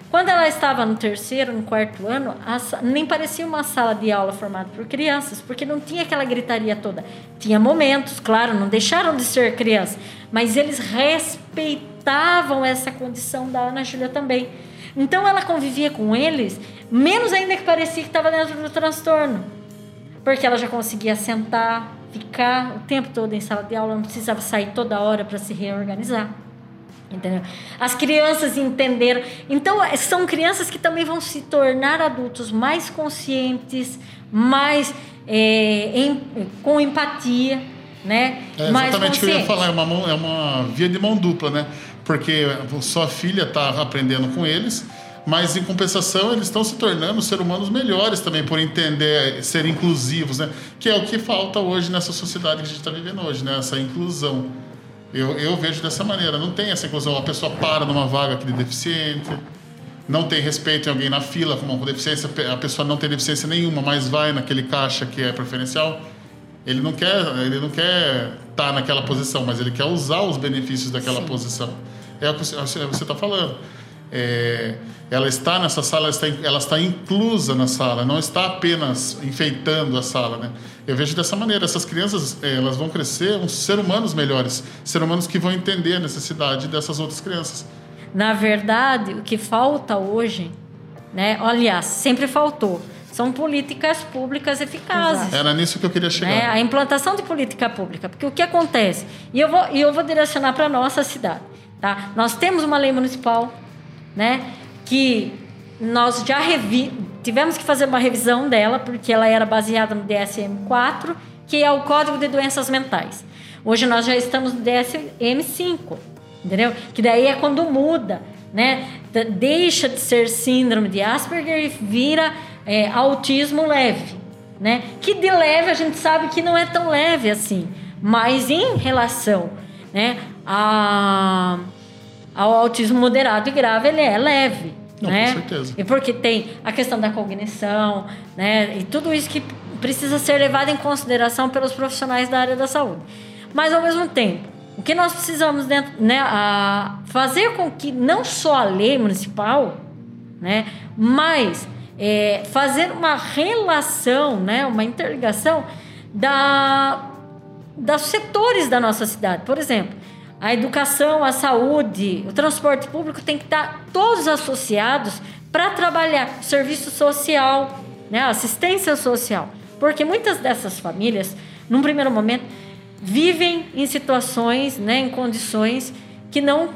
Quando ela estava no terceiro, no quarto ano, a, nem parecia uma sala de aula formada por crianças, porque não tinha aquela gritaria toda. Tinha momentos, claro, não deixaram de ser crianças, mas eles respeitavam essa condição da Ana Júlia também. Então ela convivia com eles, menos ainda que parecia que estava dentro do transtorno. Porque ela já conseguia sentar, ficar o tempo todo em sala de aula, não precisava sair toda hora para se reorganizar. Entendeu? As crianças entenderam. Então, são crianças que também vão se tornar adultos mais conscientes, mais é, em, com empatia, né? É exatamente o que eu ia falar, é uma, mão, é uma via de mão dupla, né? Porque sua filha está aprendendo com eles, mas em compensação eles estão se tornando seres humanos melhores também por entender, ser inclusivos, né? Que é o que falta hoje nessa sociedade que a gente está vivendo hoje, né? Essa inclusão. Eu, eu vejo dessa maneira, não tem essa inclusão. A pessoa para numa vaga de deficiente, não tem respeito em alguém na fila com uma deficiência, a pessoa não tem deficiência nenhuma, mas vai naquele caixa que é preferencial. Ele não quer, ele não quer estar tá naquela posição, mas ele quer usar os benefícios daquela Sim. posição. É o que você está falando. É, ela está nessa sala, ela está, ela está inclusa na sala, não está apenas enfeitando a sala, né? Eu vejo dessa maneira, essas crianças, é, elas vão crescer uns ser humanos melhores, ser humanos que vão entender a necessidade dessas outras crianças. Na verdade, o que falta hoje, né? Aliás, sempre faltou, são políticas públicas eficazes. Era nisso que eu queria chegar. Né? A implantação de política pública, porque o que acontece? E eu vou, eu vou direcionar para a nossa cidade, tá? Nós temos uma lei municipal, né? Que nós já revi, tivemos que fazer uma revisão dela, porque ela era baseada no DSM-4, que é o Código de Doenças Mentais. Hoje nós já estamos no DSM-5, entendeu? Que daí é quando muda, né? Deixa de ser síndrome de Asperger e vira é, autismo leve, né? Que de leve a gente sabe que não é tão leve assim, mas em relação, né, a, ao autismo moderado e grave ele é leve. Não, né? Com certeza. E porque tem a questão da cognição, né? E tudo isso que precisa ser levado em consideração pelos profissionais da área da saúde. Mas ao mesmo tempo, o que nós precisamos dentro, né, a fazer com que não só a lei municipal, né, mas é, fazer uma relação, né, uma interligação da, dos setores da nossa cidade. Por exemplo, a educação, a saúde, o transporte público tem que estar todos associados para trabalhar serviço social, né, assistência social. Porque muitas dessas famílias, num primeiro momento, vivem em situações, né, em condições que não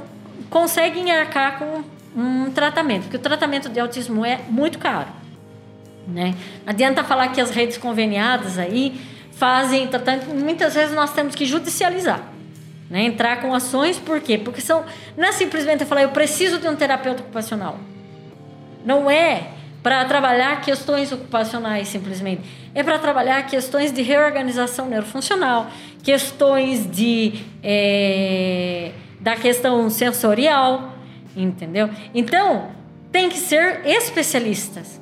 conseguem arcar com um tratamento, porque o tratamento de autismo é muito caro. Né? Adianta falar que as redes conveniadas aí fazem tratamento, muitas vezes nós temos que judicializar. Né? Entrar com ações, por quê? Porque são, não é simplesmente falar, eu preciso de um terapeuta ocupacional. Não é para trabalhar questões ocupacionais simplesmente. É para trabalhar questões de reorganização neurofuncional, questões de é, da questão sensorial, entendeu? Então tem que ser especialistas.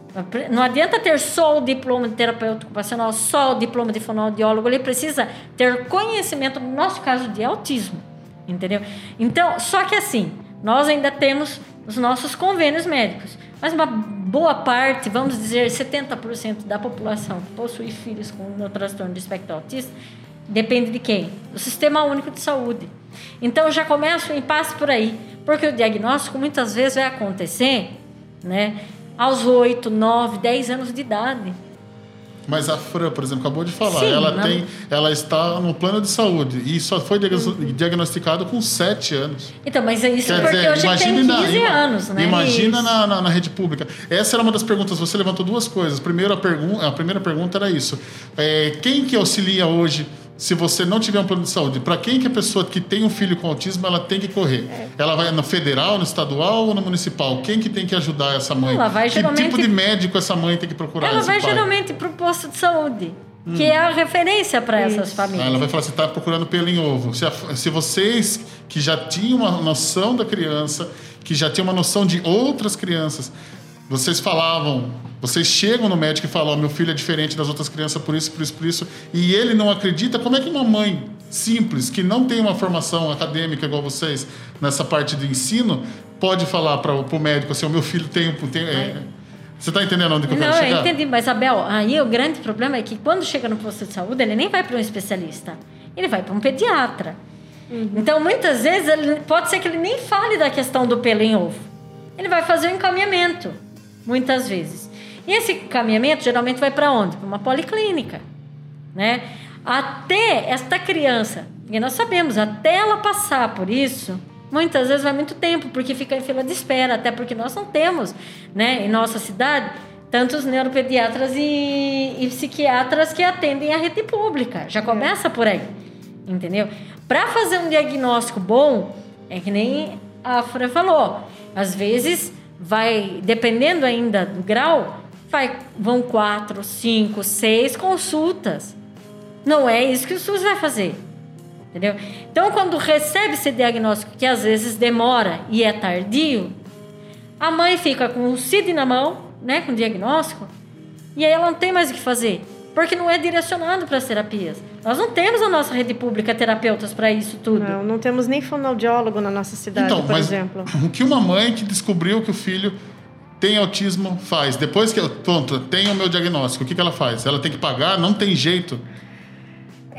Não adianta ter só o diploma de terapeuta ocupacional, só o diploma de fonoaudiólogo. Ele precisa ter conhecimento, no nosso caso, de autismo. Entendeu? Então, só que assim, nós ainda temos os nossos convênios médicos. Mas uma boa parte, vamos dizer 70% da população que possui filhos com o transtorno de espectro autista, depende de quem? Do Sistema Único de Saúde. Então já começa o impasse por aí, porque o diagnóstico muitas vezes vai acontecer, né? Aos 8, 9, 10 anos de idade. Mas a Fran, por exemplo, acabou de falar, Sim, ela, tem, ela está no plano de saúde e só foi uhum. diagnosticada com 7 anos. Então, mas é isso Quer porque dizer, hoje tem 15 na, anos, né? Imagina na, na, na, rede pública. Essa era uma das perguntas, você levantou duas coisas. Primeiro, a, pergun a primeira pergunta era isso. É, quem que auxilia hoje se você não tiver um plano de saúde, para quem que a pessoa que tem um filho com autismo ela tem que correr? É. Ela vai no federal, no estadual ou no municipal? Quem que tem que ajudar essa mãe? Ela vai que geralmente... tipo de médico essa mãe tem que procurar? Ela vai pai? geralmente para o posto de saúde. Hum. Que é a referência para essas famílias. Ela vai falar: você está procurando pelo em ovo. Se, a, se vocês que já tinham uma noção da criança, que já tinham uma noção de outras crianças, vocês falavam, vocês chegam no médico e falam: oh, meu filho é diferente das outras crianças por isso, por isso, por isso, e ele não acredita. Como é que uma mãe simples, que não tem uma formação acadêmica igual vocês nessa parte de ensino, pode falar para o médico assim: o meu filho tem. tem é, você está entendendo onde que eu não, quero chegar? Não, eu entendi, mas Abel, aí o grande problema é que quando chega no posto de saúde, ele nem vai para um especialista, ele vai para um pediatra. Então, muitas vezes, ele, pode ser que ele nem fale da questão do pelo em ovo. Ele vai fazer o encaminhamento, muitas vezes. E esse encaminhamento geralmente vai para onde? Para uma policlínica, né? Até esta criança, e nós sabemos, até ela passar por isso, muitas vezes vai muito tempo, porque fica em fila de espera, até porque nós não temos, né, em nossa cidade, tantos neuropediatras e, e psiquiatras que atendem a rede pública. Já começa por aí, entendeu? Para fazer um diagnóstico bom, é que nem a Fran falou, às vezes vai, dependendo ainda do grau, vai, vão quatro, cinco, seis consultas. Não é isso que o SUS vai fazer. Entendeu? Então, quando recebe esse diagnóstico, que às vezes demora e é tardio, a mãe fica com o CID na mão, né, com o diagnóstico, e aí ela não tem mais o que fazer, porque não é direcionado para as terapias. Nós não temos a nossa rede pública terapeutas para isso tudo. Não, não temos nem fonoaudiólogo na nossa cidade, Então, por mas exemplo. o que uma mãe que descobriu que o filho tem autismo faz? Depois que eu, pronto, tem o meu diagnóstico, o que, que ela faz? Ela tem que pagar? Não tem jeito.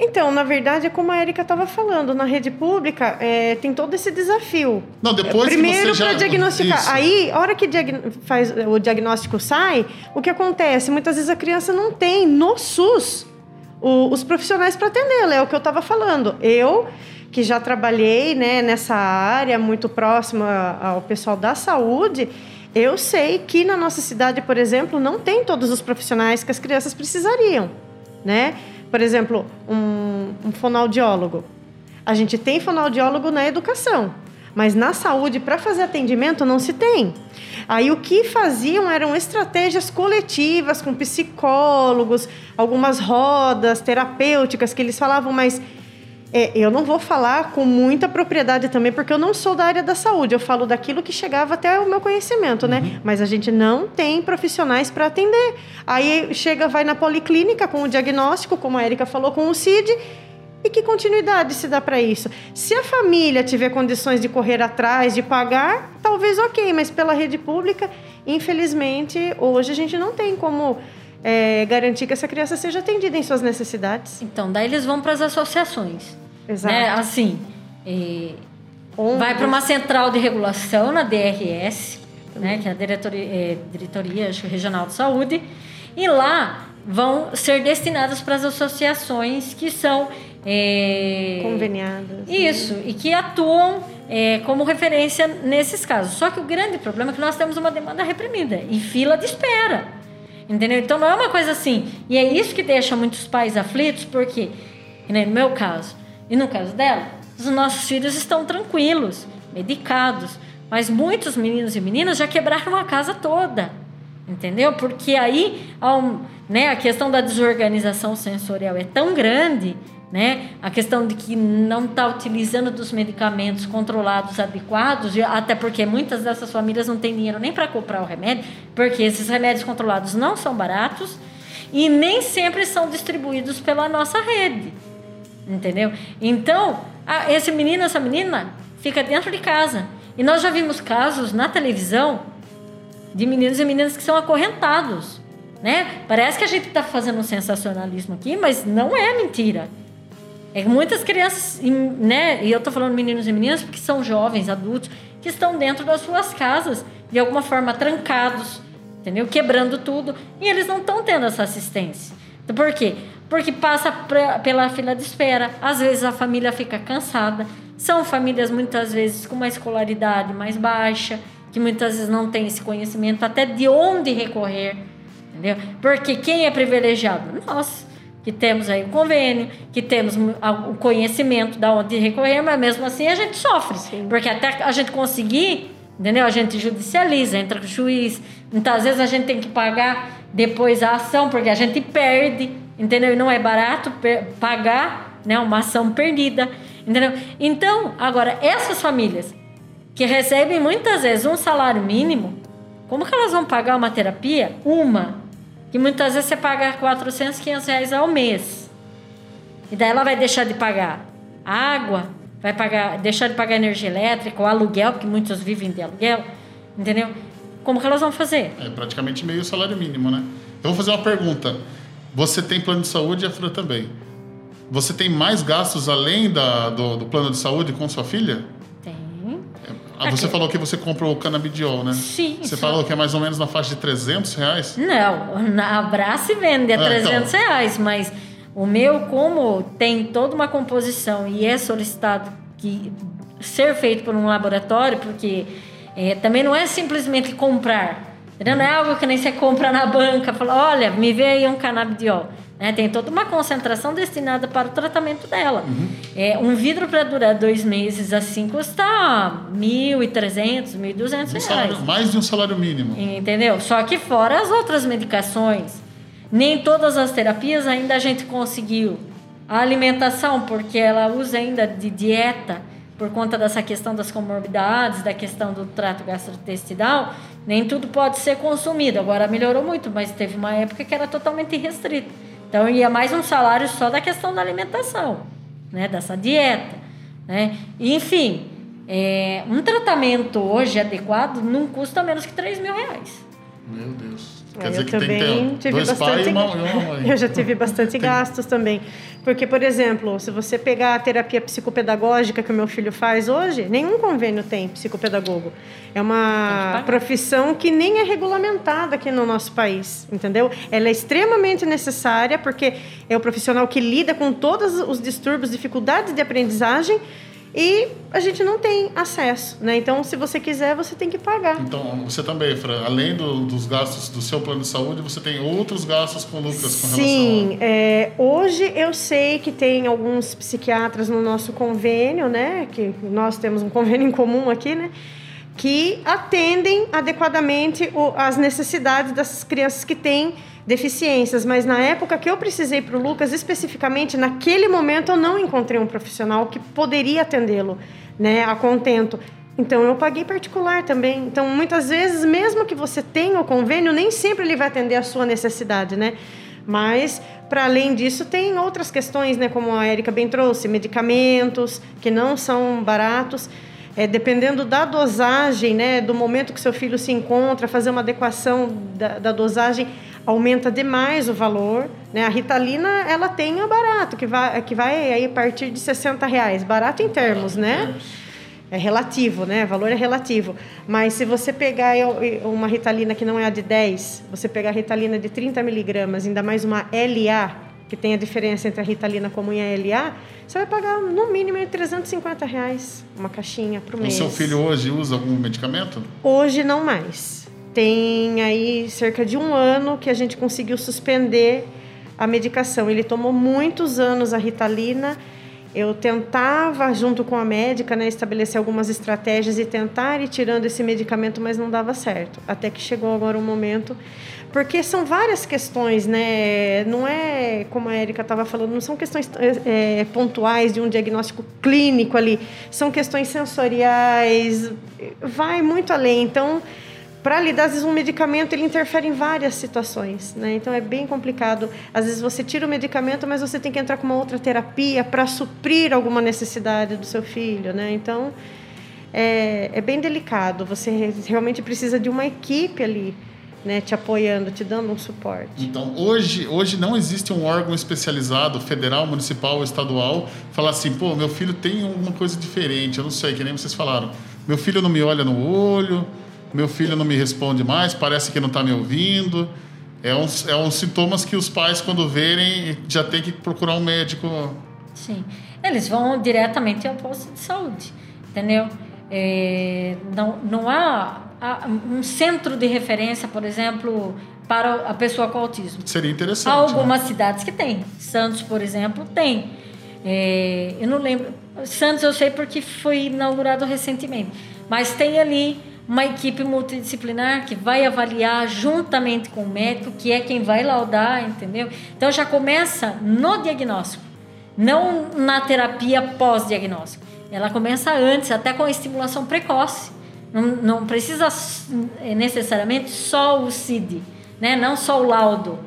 Então, na verdade, é como a Erika estava falando, na rede pública é, tem todo esse desafio. Não, depois Primeiro você já- para diagnosticar. Isso. Aí, a hora que diagn- faz, o diagnóstico sai, o que acontece? Muitas vezes a criança não tem no SUS o- os profissionais para atendê-la. É o que eu estava falando. Eu, que já trabalhei né, nessa área muito próxima ao pessoal da saúde, eu sei que na nossa cidade, por exemplo, não tem todos os profissionais que as crianças precisariam, né? Por exemplo, um, um fonoaudiólogo. A gente tem fonoaudiólogo na educação, mas na saúde, para fazer atendimento, não se tem. Aí o que faziam eram estratégias coletivas com psicólogos, algumas rodas terapêuticas que eles falavam, mas é, eu não vou falar com muita propriedade também, porque eu não sou da área da saúde. Eu falo daquilo que chegava até o meu conhecimento, né? Mas a gente não tem profissionais para atender. Aí chega, vai na policlínica com o diagnóstico, como a Erika falou, com o CID. E que continuidade se dá para isso? Se a família tiver condições de correr atrás, de pagar, talvez ok, mas pela rede pública, infelizmente, hoje a gente não tem como é, garantir que essa criança seja atendida em suas necessidades. Então, daí eles vão para as associações. Exato. Né? Assim, Onde- vai para uma central de regulação na DRS, né? que é a Diretoria, eh, Diretoria acho Regional de Saúde, e lá vão ser destinadas para as associações que são eh, Conveniadas. Isso, e que atuam eh, como referência nesses casos. Só que o grande problema é que nós temos uma demanda reprimida e fila de espera. Entendeu? Então não é uma coisa assim. E é isso que deixa muitos pais aflitos, porque, que nem no meu caso, e no caso dela, os nossos filhos estão tranquilos, medicados. Mas muitos meninos e meninas já quebraram a casa toda. Entendeu? Porque aí né, a questão da desorganização sensorial é tão grande, né? A questão de que não está utilizando dos medicamentos controlados adequados, até porque muitas dessas famílias não têm dinheiro nem para comprar o remédio, porque esses remédios controlados não são baratos e nem sempre são distribuídos pela nossa rede. Entendeu? Então, a- esse menino, essa menina, fica dentro de casa. E nós já vimos casos na televisão de meninos e meninas que são acorrentados. Né? Parece que a gente está fazendo um sensacionalismo aqui, mas não é mentira. É que muitas crianças, né? E eu tô falando meninos e meninas porque são jovens, adultos, que estão dentro das suas casas, de alguma forma trancados, entendeu? Quebrando tudo. E eles não estão tendo essa assistência. Por quê? Porque passa pra- pela fila de espera. Às vezes a família fica cansada. São famílias muitas vezes com uma escolaridade mais baixa, que muitas vezes não tem esse conhecimento até de onde recorrer. Entendeu? Porque quem é privilegiado? Nós, que temos aí o convênio, que temos o conhecimento da onde recorrer, mas mesmo assim a gente sofre. Porque até a gente conseguir, entendeu? A gente judicializa, entra com o juiz. Muitas vezes a gente tem que pagar depois a ação, porque a gente perde, entendeu? E não é barato pagar né, uma ação perdida, entendeu? Então, agora, essas famílias que recebem muitas vezes um salário mínimo, como que elas vão pagar uma terapia? Uma. Que muitas vezes você paga 400, 500 reais ao mês. E daí ela vai deixar de pagar água, vai pagar, deixar de pagar energia elétrica, o aluguel, porque muitos vivem de aluguel, entendeu? Como que elas vão fazer? É praticamente meio salário mínimo, né? Eu vou fazer uma pergunta. Você tem plano de saúde e a Fran também. Você tem mais gastos além da, do, do plano de saúde com sua filha? Ah, você falou que você comprou o canabidiol, né? Sim. Você falou que é mais ou menos na faixa de 300 reais? Não, na Abrace vende a Ah, 300 então. reais, mas o meu, como tem toda uma composição e é solicitado que ser feito por um laboratório, porque é, também não é simplesmente comprar. Não é algo que nem você compra na banca, fala, olha, me vê aí um canabidiol. Né? Tem toda uma concentração destinada para o tratamento dela. É, um vidro para durar dois meses assim custa 1.300, 1.200 Um reais. salário- mais de um salário mínimo. Entendeu? Só que fora as outras medicações. Nem todas as terapias ainda a gente conseguiu. A alimentação, porque ela usa ainda de dieta, por conta dessa questão das comorbidades, da questão do trato gastrointestinal, nem tudo pode ser consumido. Agora melhorou muito, mas teve uma época que era totalmente restrito. Então ia mais um salário só da questão da alimentação, né? dessa dieta. Né? E, Enfim, é, um tratamento hoje adequado não custa menos que 3 mil reais. Meu Deus. Quer É, dizer eu que tem também que ter tive dois bastante. pais e uma, e uma mãe. Eu já tive bastante gastos também. Porque, por exemplo, se você pegar a terapia psicopedagógica que o meu filho faz hoje, nenhum convênio tem psicopedagogo. É uma profissão que nem é regulamentada aqui no nosso país, entendeu? Ela é extremamente necessária porque é o profissional que lida com todos os distúrbios, dificuldades de aprendizagem e a gente não tem acesso, né? Então, se você quiser, você tem que pagar. Então, você também, Fran, além do- dos gastos do seu plano de saúde, você tem outros gastos com o Lucas com Sim, relação é, hoje eu sei que tem alguns psiquiatras no nosso convênio, né? Que nós temos um convênio em comum aqui, né? Que atendem adequadamente o- as necessidades das crianças que têm deficiências. Mas na época que eu precisei para o Lucas, especificamente, naquele momento eu não encontrei um profissional que poderia atendê-lo, né? A contento. Então eu paguei particular também. Então muitas vezes, mesmo que você tenha o convênio, nem sempre ele vai atender a sua necessidade, né? Mas para além disso tem outras questões, né? Como a Érica bem trouxe, medicamentos que não são baratos. É, dependendo da dosagem, né, do momento que seu filho se encontra, fazer uma adequação da, da dosagem aumenta demais o valor. Né? A Ritalina ela tem o barato que vai que vai aí a partir de 60 reais, barato em termos, né? É relativo, né? O valor é relativo. Mas se você pegar uma Ritalina que não é a de 10, você pegar a Ritalina de 30 miligramas, ainda mais uma LA, que tem a diferença entre a Ritalina comum e a LA, você vai pagar no mínimo 350 reais uma caixinha por O mês. seu filho hoje usa algum medicamento? Hoje não mais. Tem aí cerca de um ano que a gente conseguiu suspender a medicação. Ele tomou muitos anos a Ritalina. Eu tentava, junto com a médica, né, estabelecer algumas estratégias e tentar ir tirando esse medicamento, mas não dava certo. Até que chegou agora um momento. Porque são várias questões, né? Não é, como a Erika estava falando, não são questões é, pontuais de um diagnóstico clínico ali. São questões sensoriais, vai muito além. Então, para lidar, às vezes um medicamento ele interfere em várias situações, né? Então é bem complicado. Às vezes você tira o medicamento, mas você tem que entrar com uma outra terapia para suprir alguma necessidade do seu filho, né? Então é, é bem delicado. Você realmente precisa de uma equipe ali, né? Te apoiando, te dando um suporte. Então, hoje, hoje não existe um órgão especializado, federal, municipal ou estadual, falar assim, pô, meu filho tem alguma coisa diferente, eu não sei, que nem vocês falaram. Meu filho não me olha no olho, meu filho não me responde mais, parece que não está me ouvindo. É uns, é uns sintomas que os pais, quando verem, já tem que procurar um médico. Sim. Eles vão diretamente ao posto de saúde, entendeu? É, não, não há, há um centro de referência, por exemplo, para a pessoa com autismo. Seria interessante. Há né? algumas cidades que tem. Santos, por exemplo, tem. É, eu não lembro. Santos eu sei porque foi inaugurado recentemente. Mas tem ali uma equipe multidisciplinar que vai avaliar juntamente com o médico, que é quem vai laudar, entendeu? Então já começa no diagnóstico, não na terapia pós-diagnóstico. Ela começa antes, até com a estimulação precoce. Não, não precisa necessariamente só o CID, né? não só o laudo.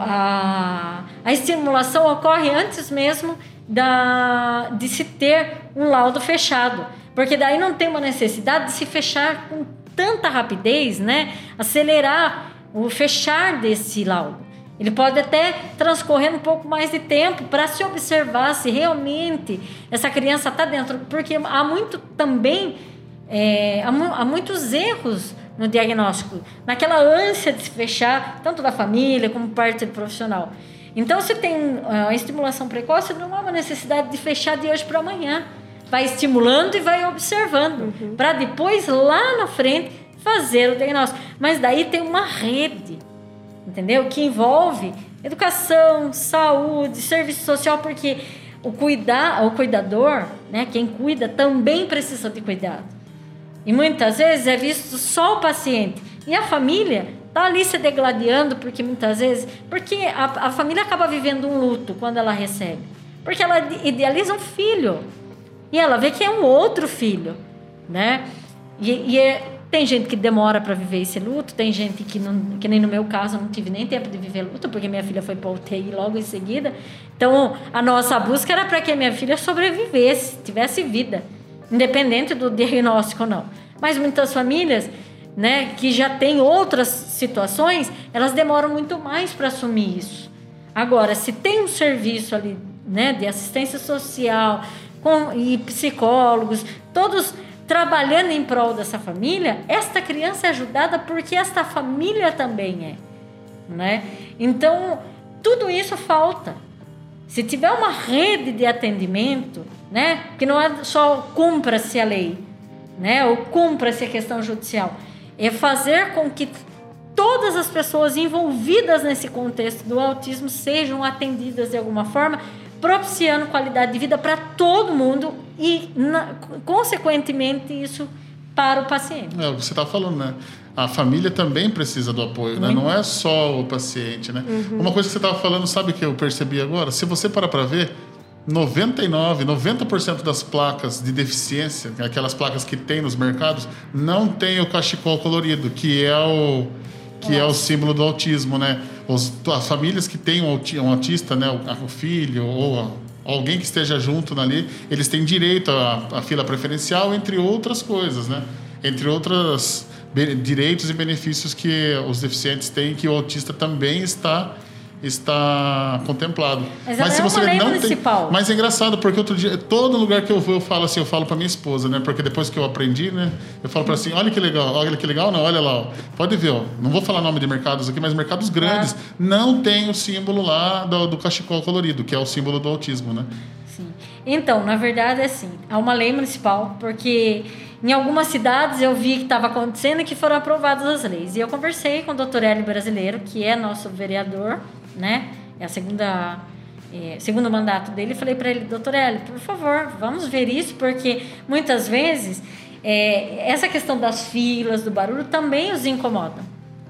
A, a estimulação ocorre antes mesmo da, de se ter um laudo fechado. Porque daí não tem uma necessidade de se fechar com tanta rapidez, né? Acelerar o fechar desse laudo. Ele pode até transcorrer um pouco mais de tempo para se observar se realmente essa criança está dentro, porque há muito também é, há, há muitos erros no diagnóstico, naquela ânsia de se fechar, tanto da família como parte do profissional. Então, se tem a estimulação precoce, não há uma necessidade de fechar de hoje para amanhã. Vai estimulando e vai observando, uhum. para depois, lá na frente, fazer o diagnóstico. Mas daí tem uma rede entendeu? Que envolve educação, saúde, serviço social, porque o cuidar, o cuidador, né, quem cuida também precisa de cuidado. E muitas vezes é visto só o paciente e a família tá ali se degladiando porque muitas vezes, porque a, a família acaba vivendo um luto quando ela recebe, porque ela idealiza um filho e ela vê que é um outro filho, né? E, e é, tem gente que demora para viver esse luto, tem gente que, não, que nem no meu caso, não tive nem tempo de viver luto, porque minha filha foi para UTI logo em seguida. Então, a nossa busca era para que a minha filha sobrevivesse, tivesse vida, independente do diagnóstico ou não. Mas muitas famílias, né, que já têm outras situações, elas demoram muito mais para assumir isso. Agora, se tem um serviço ali, né, de assistência social com, e psicólogos, todos trabalhando em prol dessa família, esta criança é ajudada porque esta família também é, né? Então, tudo isso falta. Se tiver uma rede de atendimento, né, que não é só cumpra-se a lei, né, ou cumpra-se a questão judicial, é fazer com que todas as pessoas envolvidas nesse contexto do autismo sejam atendidas de alguma forma, propiciando qualidade de vida para todo mundo e, na, consequentemente, isso para o paciente. É, você está falando, né? A família também precisa do apoio, né? Não é só o paciente, né? Uhum. Uma coisa que você estava falando, sabe que eu percebi agora? Se você parar para ver, 99, 90% das placas de deficiência, aquelas placas que tem nos mercados, não tem o cachecol colorido, que é o que é o símbolo do autismo, né? Os, as famílias que têm um autista, né, o, o filho ou alguém que esteja junto ali, eles têm direito à, à fila preferencial, entre outras coisas, né? Entre outros direitos e benefícios que os deficientes têm, que o autista também está está contemplado. Mas, mas se é você não municipal. tem, mas é engraçado porque outro dia todo lugar que eu vou eu falo assim, eu falo para minha esposa, né? Porque depois que eu aprendi, né? Eu falo para assim, olha que legal, olha que legal, não, olha lá, ó. pode ver, ó. não vou falar nome de mercados aqui, mas mercados grandes ah. não tem o símbolo lá do, do cachecol colorido, que é o símbolo do autismo, né? Sim. Então, na verdade é assim, há uma lei municipal porque em algumas cidades eu vi que estava acontecendo e que foram aprovadas as leis. E eu conversei com o doutor Hélio Brasileiro, que é nosso vereador, né? É a segunda é, segundo mandato dele, falei para ele, doutor Hélio, por favor, vamos ver isso, porque muitas vezes é, essa questão das filas, do barulho, também os incomoda.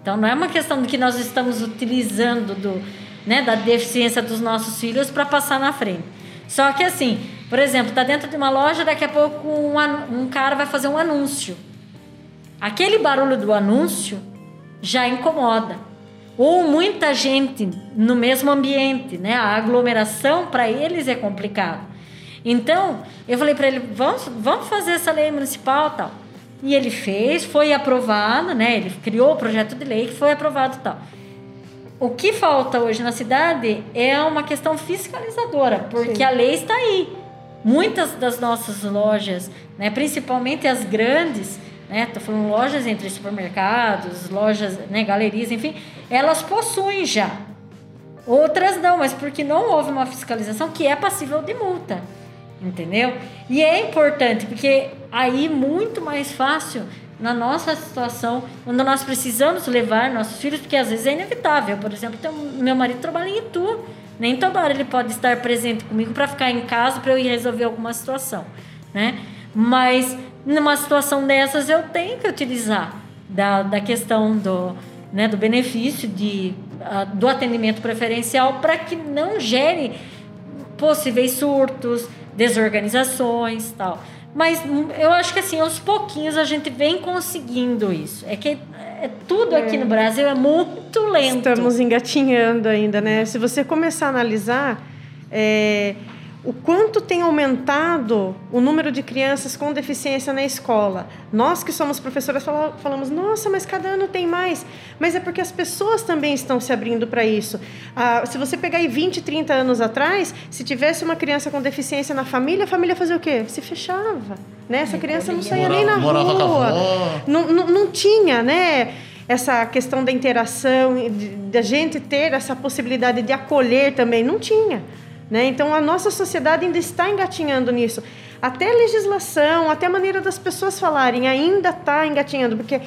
Então, não é uma questão de que nós estamos utilizando do, né, da deficiência dos nossos filhos para passar na frente. Só que, assim, por exemplo, está dentro de uma loja, daqui a pouco um, um cara vai fazer um anúncio. Aquele barulho do anúncio já incomoda ou muita gente no mesmo ambiente, né? A aglomeração para eles é complicado. Então, eu falei para ele, vamos, vamos fazer essa lei municipal tal. E ele fez, foi aprovado, né? Ele criou o projeto de lei que foi aprovado tal. O que falta hoje na cidade é uma questão fiscalizadora, porque Sim. a lei está aí. Muitas das nossas lojas, né, principalmente as grandes, né? Tô falando lojas entre supermercados, lojas, né, galerias, enfim, elas possuem já. Outras não, mas porque não houve uma fiscalização que é passível de multa. Entendeu? E é importante, porque aí muito mais fácil na nossa situação, quando nós precisamos levar nossos filhos, porque às vezes é inevitável. Por exemplo, meu marido trabalha em Itu, nem toda hora ele pode estar presente comigo para ficar em casa para eu ir resolver alguma situação, né? Mas numa situação dessas eu tenho que utilizar da, da questão do, né, do benefício de, uh, do atendimento preferencial para que não gere possíveis surtos, desorganizações tal. Mas hum, eu acho que assim, aos pouquinhos a gente vem conseguindo isso. É que é, tudo aqui é. no Brasil é muito lento. Estamos engatinhando ainda, né? Se você começar a analisar, é, o quanto tem aumentado o número de crianças com deficiência na escola. Nós que somos professoras falamos, nossa, mas cada ano tem mais. Mas é porque as pessoas também estão se abrindo para isso. Ah, se você pegar aí 20, 30 anos atrás, se tivesse uma criança com deficiência na família, a família fazia o quê? Se fechava. Né? Essa criança não saía nem na rua. Não, não, não tinha, né? essa questão da interação, da gente ter essa possibilidade de acolher também, não tinha. Né? Então, a nossa sociedade ainda está engatinhando nisso. Até a legislação, até a maneira das pessoas falarem ainda está engatinhando, porque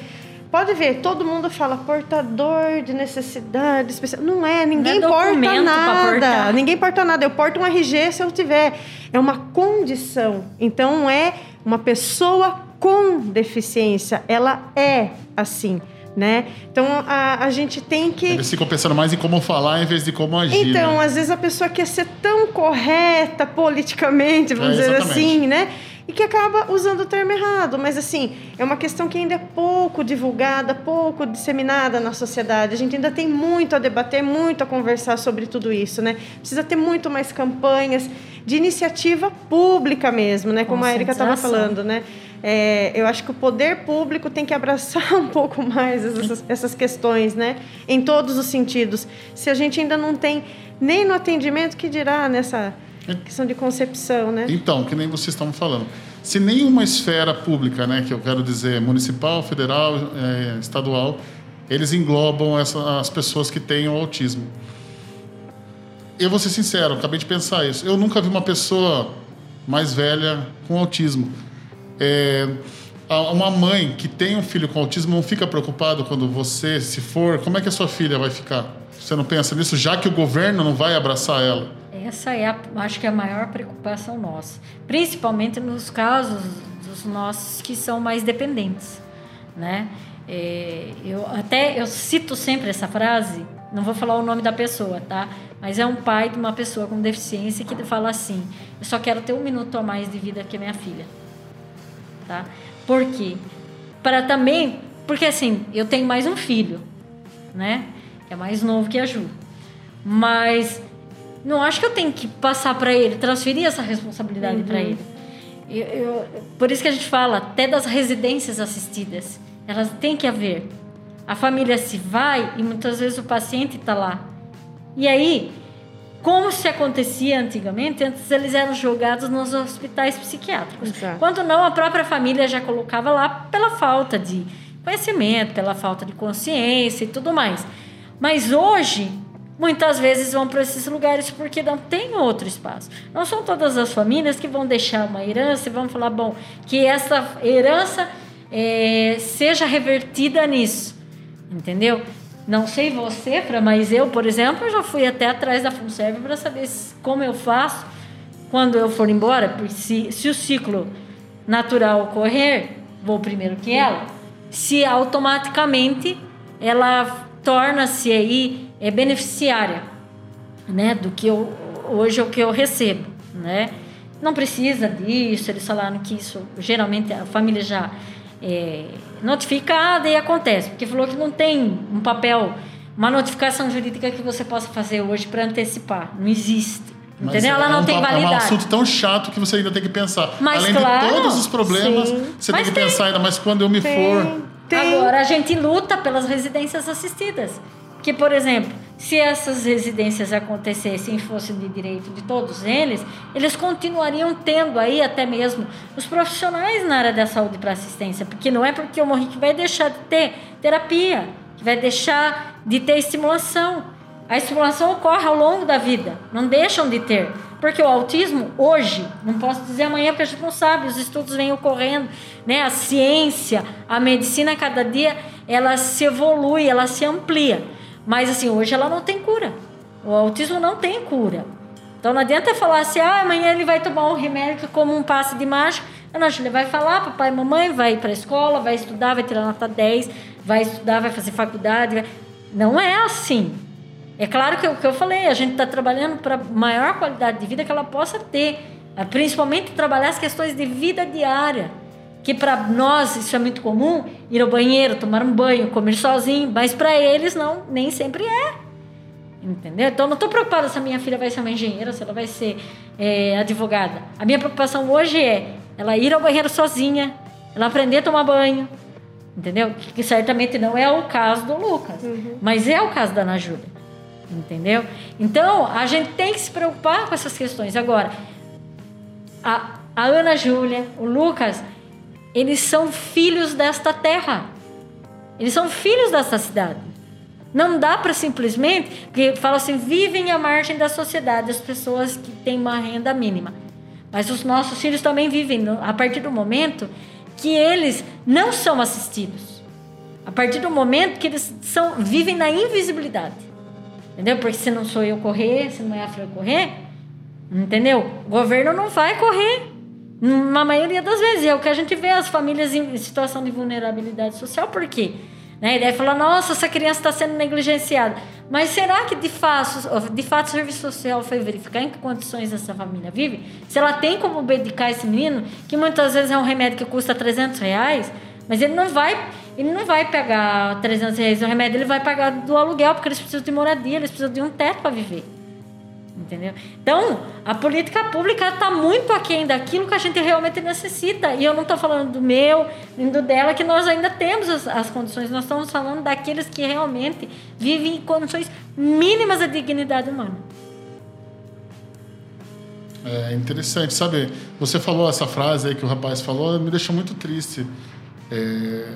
pode ver, todo mundo fala portador de necessidade especial. Não é, ninguém não é porta nada. Ninguém porta nada. Eu porto um RG se eu tiver. É uma condição. Então, é uma pessoa com deficiência. Ela é assim né? Então a, a gente tem que. Eles ficam pensando mais em como falar em vez de como agir. Então, né? às vezes a pessoa quer ser tão correta politicamente, vamos é, dizer assim, né? E que acaba usando o termo errado. Mas, assim, é uma questão que ainda é pouco divulgada, pouco disseminada na sociedade. A gente ainda tem muito a debater, muito a conversar sobre tudo isso, né? Precisa ter muito mais campanhas de iniciativa pública mesmo, né? Como a Erika estava falando, né? É, eu acho que o poder público tem que abraçar um pouco mais essas, essas questões, né? Em todos os sentidos. Se a gente ainda não tem nem no atendimento, que dirá nessa questão de concepção, né? Então, que nem vocês estão falando. Se nenhuma esfera pública, né, que eu quero dizer municipal, federal, é, estadual, eles englobam essa, as pessoas que têm o autismo. Eu vou ser sincero, acabei de pensar isso. Eu nunca vi uma pessoa mais velha com autismo. É, uma mãe que tem um filho com autismo não fica preocupado quando você, se for, como é que a sua filha vai ficar? Você não pensa nisso, já que o governo não vai abraçar ela? Essa é, a, acho que é a maior preocupação nossa, principalmente nos casos dos nossos que são mais dependentes, né? É, eu até eu cito sempre essa frase, não vou falar o nome da pessoa, tá? Mas é um pai de uma pessoa com deficiência que fala assim: eu só quero ter um minuto a mais de vida que a minha filha tá? Por quê? Para também, porque assim, eu tenho mais um filho, né? Que é mais novo que a Ju. Mas não acho que eu tenho que passar para ele, transferir essa responsabilidade uhum. para ele. Eu, eu, por isso que a gente fala até das residências assistidas. Elas têm que haver. A família se vai e muitas vezes o paciente está lá. E aí, como se acontecia antigamente, antes eles eram jogados nos hospitais psiquiátricos. Exato. Quando não, a própria família já colocava lá pela falta de conhecimento, pela falta de consciência e tudo mais. Mas hoje, muitas vezes vão para esses lugares porque não tem outro espaço. Não são todas as famílias que vão deixar uma herança e vão falar, bom, que essa herança é, seja revertida nisso. Entendeu? Não sei você, mas eu, por exemplo, já fui até atrás da FUNSERV para saber como eu faço quando eu for embora, porque se, se o ciclo natural ocorrer, vou primeiro que ela, se automaticamente ela torna-se aí é beneficiária, né, do que eu hoje é o que eu recebo, né? Não precisa disso, eles falaram que isso geralmente a família já é, notificada e acontece, porque falou que não tem um papel, uma notificação jurídica que você possa fazer hoje para antecipar. Não existe. Mas entendeu? Ela é não um, tem validade. É um assunto tão chato que você ainda tem que pensar. Mas, Além claro, de todos os problemas, sim. você Mas tem que tem. pensar ainda mais quando eu me tem. for. Tem. Agora, a gente luta pelas residências assistidas. Que, por exemplo, se essas residências acontecessem e fossem de direito de todos eles, eles continuariam tendo aí até mesmo os profissionais na área da saúde para assistência, porque não é porque eu morri que vai deixar de ter terapia, que vai deixar de ter estimulação. A estimulação ocorre ao longo da vida, não deixam de ter. Porque o autismo, hoje, não posso dizer amanhã porque a gente não sabe, os estudos vêm ocorrendo, né? a ciência, a medicina, cada dia, ela se evolui, ela se amplia. Mas assim, hoje ela não tem cura. O autismo não tem cura. Então não adianta falar assim, ah, amanhã ele vai tomar um remédio como um passe de mágica. Não, ele vai falar, papai e mamãe, vai para a escola, vai estudar, vai tirar nota 10, vai estudar, vai fazer faculdade. Vai... Não é assim. É claro que o que eu falei, a gente está trabalhando para maior qualidade de vida que ela possa ter. Principalmente trabalhar as questões de vida diária que para nós isso é muito comum, ir ao banheiro, tomar um banho, comer sozinho, mas para eles não, nem sempre é. Entendeu? Então, não estou preocupada se a minha filha vai ser uma engenheira, se ela vai ser é, advogada. A minha preocupação hoje é ela ir ao banheiro sozinha, ela aprender a tomar banho, entendeu? Que, que certamente não é o caso do Lucas, uhum. mas é o caso da Ana Júlia, entendeu? Então, a gente tem que se preocupar com essas questões. Agora, a, a Ana Júlia, o Lucas, eles são filhos desta terra. Eles são filhos desta cidade. Não dá para simplesmente, porque fala assim, vivem à margem da sociedade as pessoas que têm uma renda mínima. Mas os nossos filhos também vivem a partir do momento que eles não são assistidos. A partir do momento que eles são, vivem na invisibilidade. Entendeu? Porque se não sou eu correr, se não é a Fran correr, entendeu? O governo não vai correr. Na maioria das vezes. É o que a gente vê as famílias em situação de vulnerabilidade social. Por quê? Né? E daí fala, nossa, essa criança está sendo negligenciada. Mas será que de fato, de fato o serviço social foi verificar em que condições essa família vive? Se ela tem como medicar esse menino, que muitas vezes é um remédio que custa 300 reais, mas ele não vai, ele não vai pegar 300 reais do remédio, ele vai pagar do aluguel, porque eles precisam de moradia, eles precisam de um teto para viver. Entendeu? Então, a política pública está muito aquém daquilo que a gente realmente necessita. E eu não estou falando do meu, nem do dela, que nós ainda temos as, as, condições. Nós estamos falando daqueles que realmente vivem em condições mínimas de dignidade humana. É interessante, sabe? Você falou essa frase aí que o rapaz falou, me deixou muito triste. É,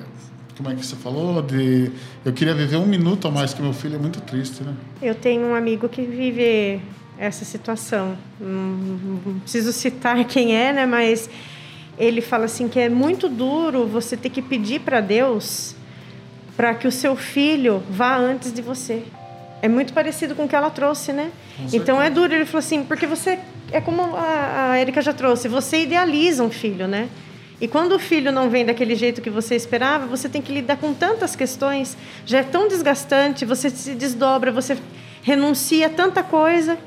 como é que você falou? De eu queria viver um minuto a mais que meu filho é muito triste, né? Eu tenho um amigo que vive essa situação. Não, preciso citar quem é, né? Mas ele fala assim que é muito duro você ter que pedir para Deus para que o seu filho vá antes de você. É muito parecido com o que ela trouxe, né? Então é duro. Ele falou assim, porque você é como a, a Erika já trouxe, você idealiza um filho, né? E quando o filho não vem daquele jeito que você esperava, você tem que lidar com tantas questões, já é tão desgastante, você se desdobra, você renuncia a tanta coisa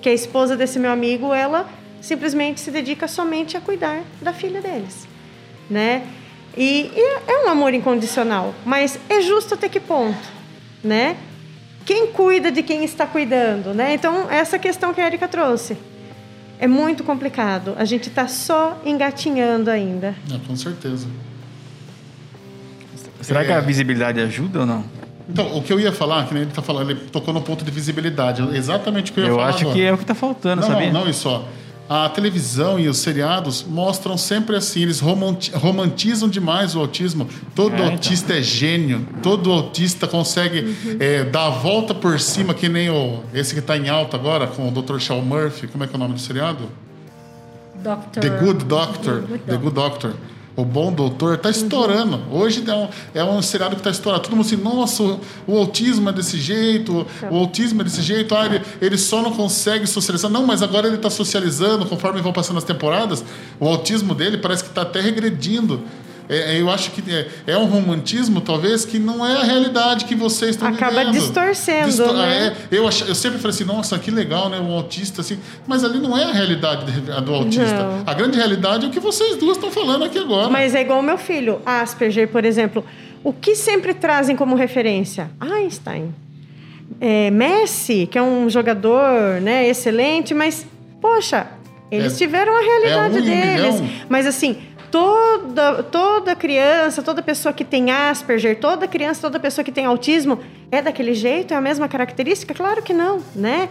que a esposa desse meu amigo, ela simplesmente se dedica somente a cuidar da filha deles, né? E, e é um amor incondicional, mas é justo até que ponto, né? Quem cuida de quem está cuidando, né? Então, essa questão que a Erika trouxe. É muito complicado. A gente está só engatinhando ainda. É, com certeza. Será é... que a visibilidade ajuda ou não? Então, o que eu ia falar, que nem ele está falando, ele tocou no ponto de visibilidade. Exatamente o que eu ia eu falar. Eu acho agora. que é o que está faltando, não, sabia? Não, não, isso ó. A televisão e os seriados mostram sempre assim, eles romantizam demais o autismo. Todo é, então. autista é gênio, todo autista consegue uhum. é, dar a volta por cima, que nem o, esse que está em alta agora, com o Dr. Shaw Murphy. Como é que é o nome do seriado? Doctor. The Good Doctor. The Good Doctor. The Good Doctor. O Bom Doutor está estourando. Uhum. Hoje é um, é um seriado que está estourando. Todo mundo assim, nossa, o, o autismo é desse jeito, o autismo é desse jeito, ah, ele, ele só não consegue socializar. Não, mas agora ele está socializando, conforme vão passando as temporadas, o autismo dele parece que está até regredindo. É, é, eu acho que é, é, um romantismo, talvez, que não é a realidade que vocês estão Acaba vivendo. distorcendo, Distor né? É, eu, ach, eu sempre falei assim, nossa, que legal, né? Um autista, assim. Mas ali não é a realidade do autista. Não. A grande realidade é o que vocês duas estão falando aqui agora. Mas é igual o meu filho, Asperger, por exemplo. O que sempre trazem como referência? Einstein. É, Messi, que é um jogador né, excelente, mas, poxa, eles é, tiveram a realidade é um deles. Mas assim, toda, toda criança, toda pessoa que tem Asperger, toda criança, toda pessoa que tem autismo é daquele jeito? É a mesma característica? Claro que não, né?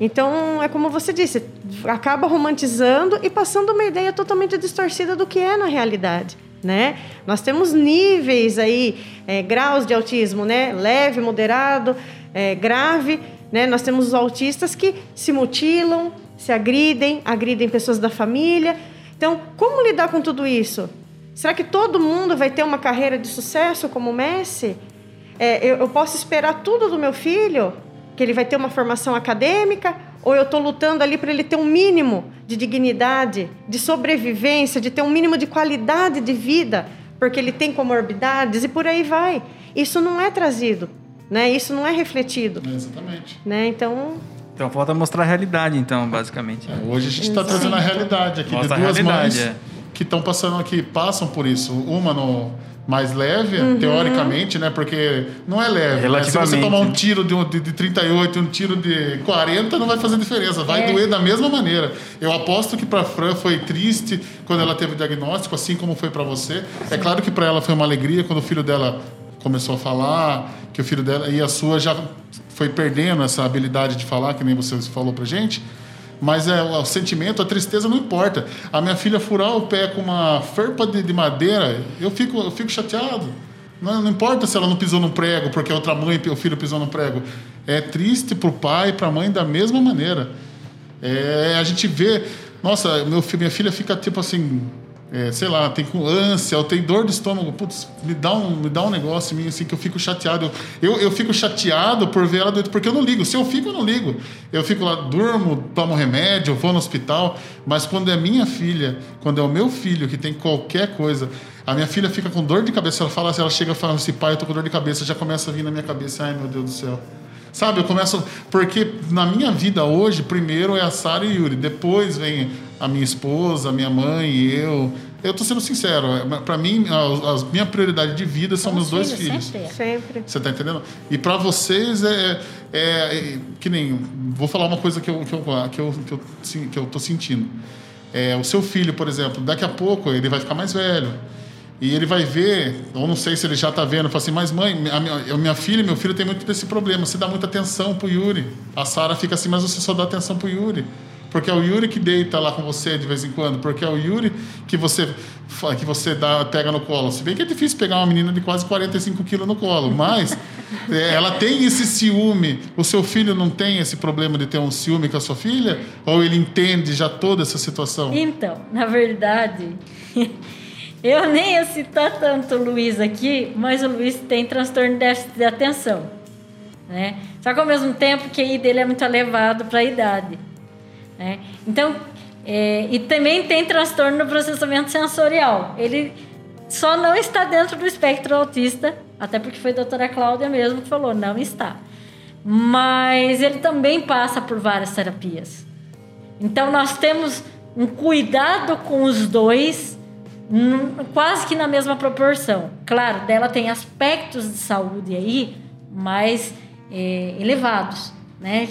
Então, é como você disse, acaba romantizando e passando uma ideia totalmente distorcida do que é na realidade. Né? Nós temos níveis aí, é, graus de autismo, né? Leve, moderado, é, grave. Né? Nós temos os autistas que se mutilam, se agridem, agridem pessoas da família. Então, como lidar com tudo isso? Será que todo mundo vai ter uma carreira de sucesso como Messi? É, eu, eu posso esperar tudo do meu filho? Que ele vai ter uma formação acadêmica? Ou eu estou lutando ali para ele ter um mínimo de dignidade, de sobrevivência, de ter um mínimo de qualidade de vida, porque ele tem comorbidades e por aí vai. Isso não é trazido, né? Isso não é refletido. Exatamente. Né? Então, então falta mostrar a realidade, então, basicamente. É, hoje a gente está trazendo a realidade aqui Mostra de duas mães é. que estão passando aqui, passam por isso. Uma no mais leve, uhum. teoricamente, né? Porque não é leve. Né? Se você tomar um tiro de, de, de 38 e um tiro de 40, não vai fazer diferença. Vai é. doer da mesma maneira. Eu aposto que para Fran foi triste quando ela teve o diagnóstico, assim como foi para você. É Sim. É claro que para ela foi uma alegria quando o filho dela começou a falar, que o filho dela e a sua já foi perdendo essa habilidade de falar, que nem você falou pra gente. Mas é, o sentimento, a tristeza não importa. A minha filha furar o pé com uma ferpa de, de madeira, eu fico, eu fico chateado. Não, não, importa se ela não pisou no prego, porque a outra mãe, o filho pisou no prego. É triste para o pai e para a mãe da mesma maneira. É, a gente vê, nossa, meu, minha filha fica tipo assim, é, sei lá, tem com ânsia, ou tem dor de estômago, putz, me dá um, me dá um negócio em mim assim que eu fico chateado. Eu, eu fico chateado por ver ela doente, porque eu não ligo. Se eu fico, eu não ligo. Eu fico lá, durmo, tomo remédio, vou no hospital, mas quando é minha filha, quando é o meu filho que tem qualquer coisa, a minha filha fica com dor de cabeça, ela fala, ela chega e fala assim, pai, eu tô com dor de cabeça, já começa a vir na minha cabeça, ai meu Deus do céu. Sabe, eu começo. Porque na minha vida hoje, primeiro é a Sara e Yuri, depois vem a minha esposa, a minha mãe e eu. Eu tô sendo sincero, é, para mim, a, a, minha prioridade de vida são meus dois filhos. Sempre. sempre. Você tá entendendo? E para vocês é, é, é, Que nem. Vou falar uma coisa que eu, que eu, que eu, que eu, que eu tô sentindo. É, o seu filho, por exemplo, daqui a pouco ele vai ficar mais velho. E ele vai ver, ou não sei se ele já está vendo, fala assim, mas mãe, a minha, a minha filha e meu filho tem muito desse problema. Você dá muita atenção pro Yuri. A Sara fica assim, mas você só dá atenção pro Yuri. Porque é o Yuri que deita lá com você de vez em quando. Porque é o Yuri que você, que você dá, pega no colo. Se bem que é difícil pegar uma menina de quase 45 quilos no colo, mas é, ela tem esse ciúme. O seu filho não tem esse problema de ter um ciúme com a sua filha? Ou ele entende já toda essa situação? Então, na verdade. Eu nem ia citar tanto o Luiz aqui, mas o Luiz tem transtorno de déficit de atenção. Né? Só que ao mesmo tempo que a I dele é muito elevado para a idade. Né? Então, é, e também tem transtorno no processamento sensorial. Ele só não está dentro do espectro autista, até porque foi a doutora Cláudia mesmo que falou, não está. Mas ele também passa por várias terapias. Então nós temos um cuidado com os dois quase que na mesma proporção. Claro, dela tem aspectos de saúde aí mais é, elevados, né?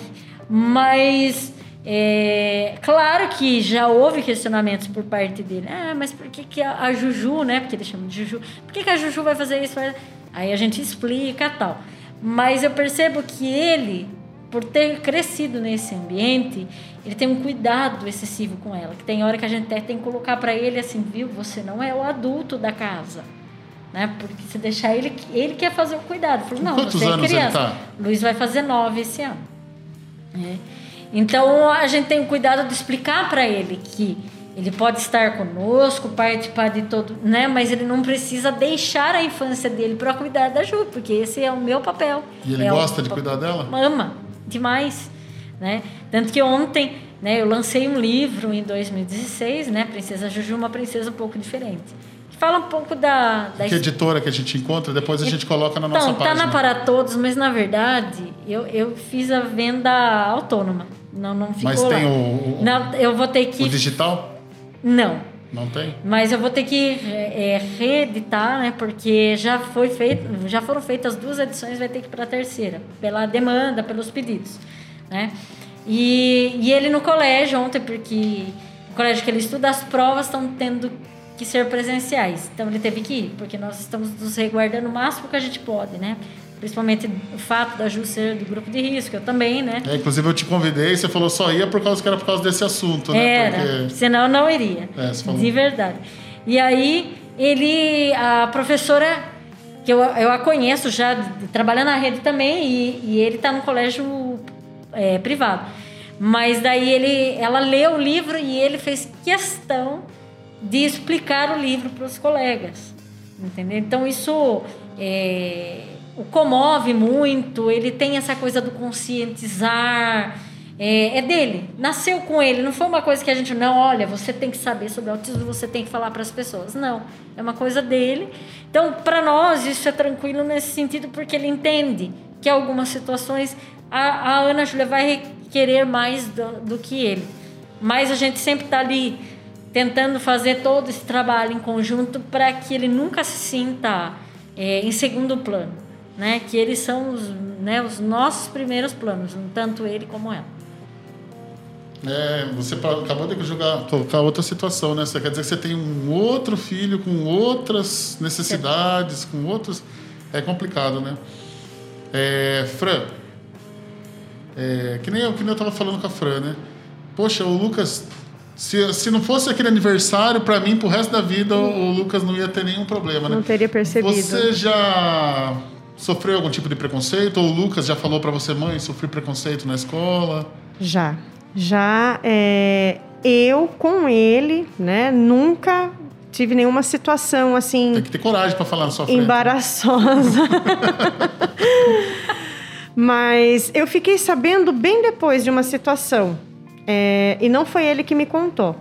Mas é, claro que já houve questionamentos por parte dele. Ah, mas por que, que a, a Juju, né? Porque ele chama de Juju. Por que, que a Juju vai fazer isso? Aí a gente explica tal. Mas eu percebo que ele, por ter crescido nesse ambiente, ele tem um cuidado excessivo com ela. Que tem hora que a gente até tem que colocar para ele assim, viu? Você não é o adulto da casa. Né? Porque se deixar ele, ele quer fazer o cuidado. Falei, não, você é criança. Tá? Luiz vai fazer nove esse ano. É. Então a gente tem o cuidado de explicar para ele que ele pode estar conosco, participar de todo, né? Mas ele não precisa deixar a infância dele para cuidar da Ju, porque esse é o meu papel. E ele é gosta de cuidar dela? Ama demais. Né? Tanto que ontem né, eu lancei um livro em 2016, né, Princesa Juju, uma princesa um pouco diferente. Fala um pouco da... da que editora que a gente encontra, depois a gente coloca na nossa então, página. Tá na Para Todos, mas na verdade eu, eu fiz a venda autônoma. Não, não ficou Mas tem lá. o, o, não, eu vou ter que... O digital? Não. Não tem? Mas eu vou ter que é, reeditar, né? Porque já foi feito, já foram feitas duas edições, vai ter que ir para a terceira, pela demanda, pelos pedidos, né? E, e ele no colégio ontem, porque o colégio que ele estuda, as provas estão tendo que ser presenciais. Então ele teve que ir, porque nós estamos nos resguardando o máximo que a gente pode, né? Principalmente o fato da Ju ser do grupo de risco, eu também, né? É, inclusive eu te convidei e você falou só ia por causa que era por causa desse assunto, né? Era, porque... senão eu não iria. É, você falou. De verdade. E aí ele, a professora, que eu, eu a conheço já, trabalhando na rede também, e, e ele está no colégio é, privado. Mas daí ele, ela leu o livro e ele fez questão de explicar o livro para os colegas, entendeu? Então isso é, o comove muito. Ele tem essa coisa do conscientizar. É, é, dele, nasceu com ele. Não foi uma coisa que a gente não, olha, você tem que saber sobre autismo, você tem que falar para as pessoas. Não, é uma coisa dele. Então, para nós isso é tranquilo nesse sentido porque ele entende que algumas situações a, a Ana Júlia vai querer mais do, do, que ele. Mas a gente sempre está ali tentando fazer todo esse trabalho em conjunto para que ele nunca se sinta é, em segundo plano, né? Que eles são os, né, os nossos primeiros planos, tanto ele como ela. É, você acabou de jogar, colocar outra situação, né? Você quer dizer que você tem um outro filho com outras necessidades, com outros. É complicado, né? É, Fran, é, que nem eu, que nem eu tava falando com a Fran, né? Poxa, o Lucas, se, se não fosse aquele aniversário, para mim, pro resto da vida, o, o, Lucas não ia ter nenhum problema, né? Não teria percebido. Você já sofreu algum tipo de preconceito? Ou o Lucas já falou para você, mãe, sofri preconceito na escola? Já. Já é, eu com ele, né, nunca tive nenhuma situação assim. Tem que ter coragem para falar na sua frente. Embaraçosa. Mas eu fiquei sabendo bem depois de uma situação. É, e não foi ele que me contou.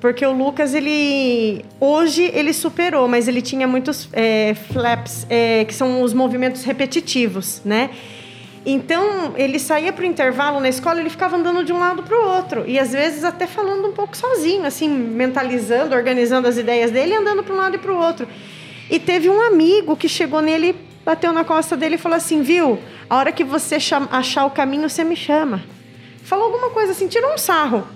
Porque o Lucas, ele. Hoje ele superou, mas ele tinha muitos é, flaps, é, que são os movimentos repetitivos, né? Então, ele saía para o intervalo na escola, ele ficava andando de um lado para o outro. E às vezes até falando um pouco sozinho, assim, mentalizando, organizando as ideias dele, andando para um lado e para o outro. E teve um amigo que chegou nele, bateu na costa dele e falou assim: Viu, a hora que você achar o caminho, você me chama. Falou alguma coisa assim, tirou um sarro.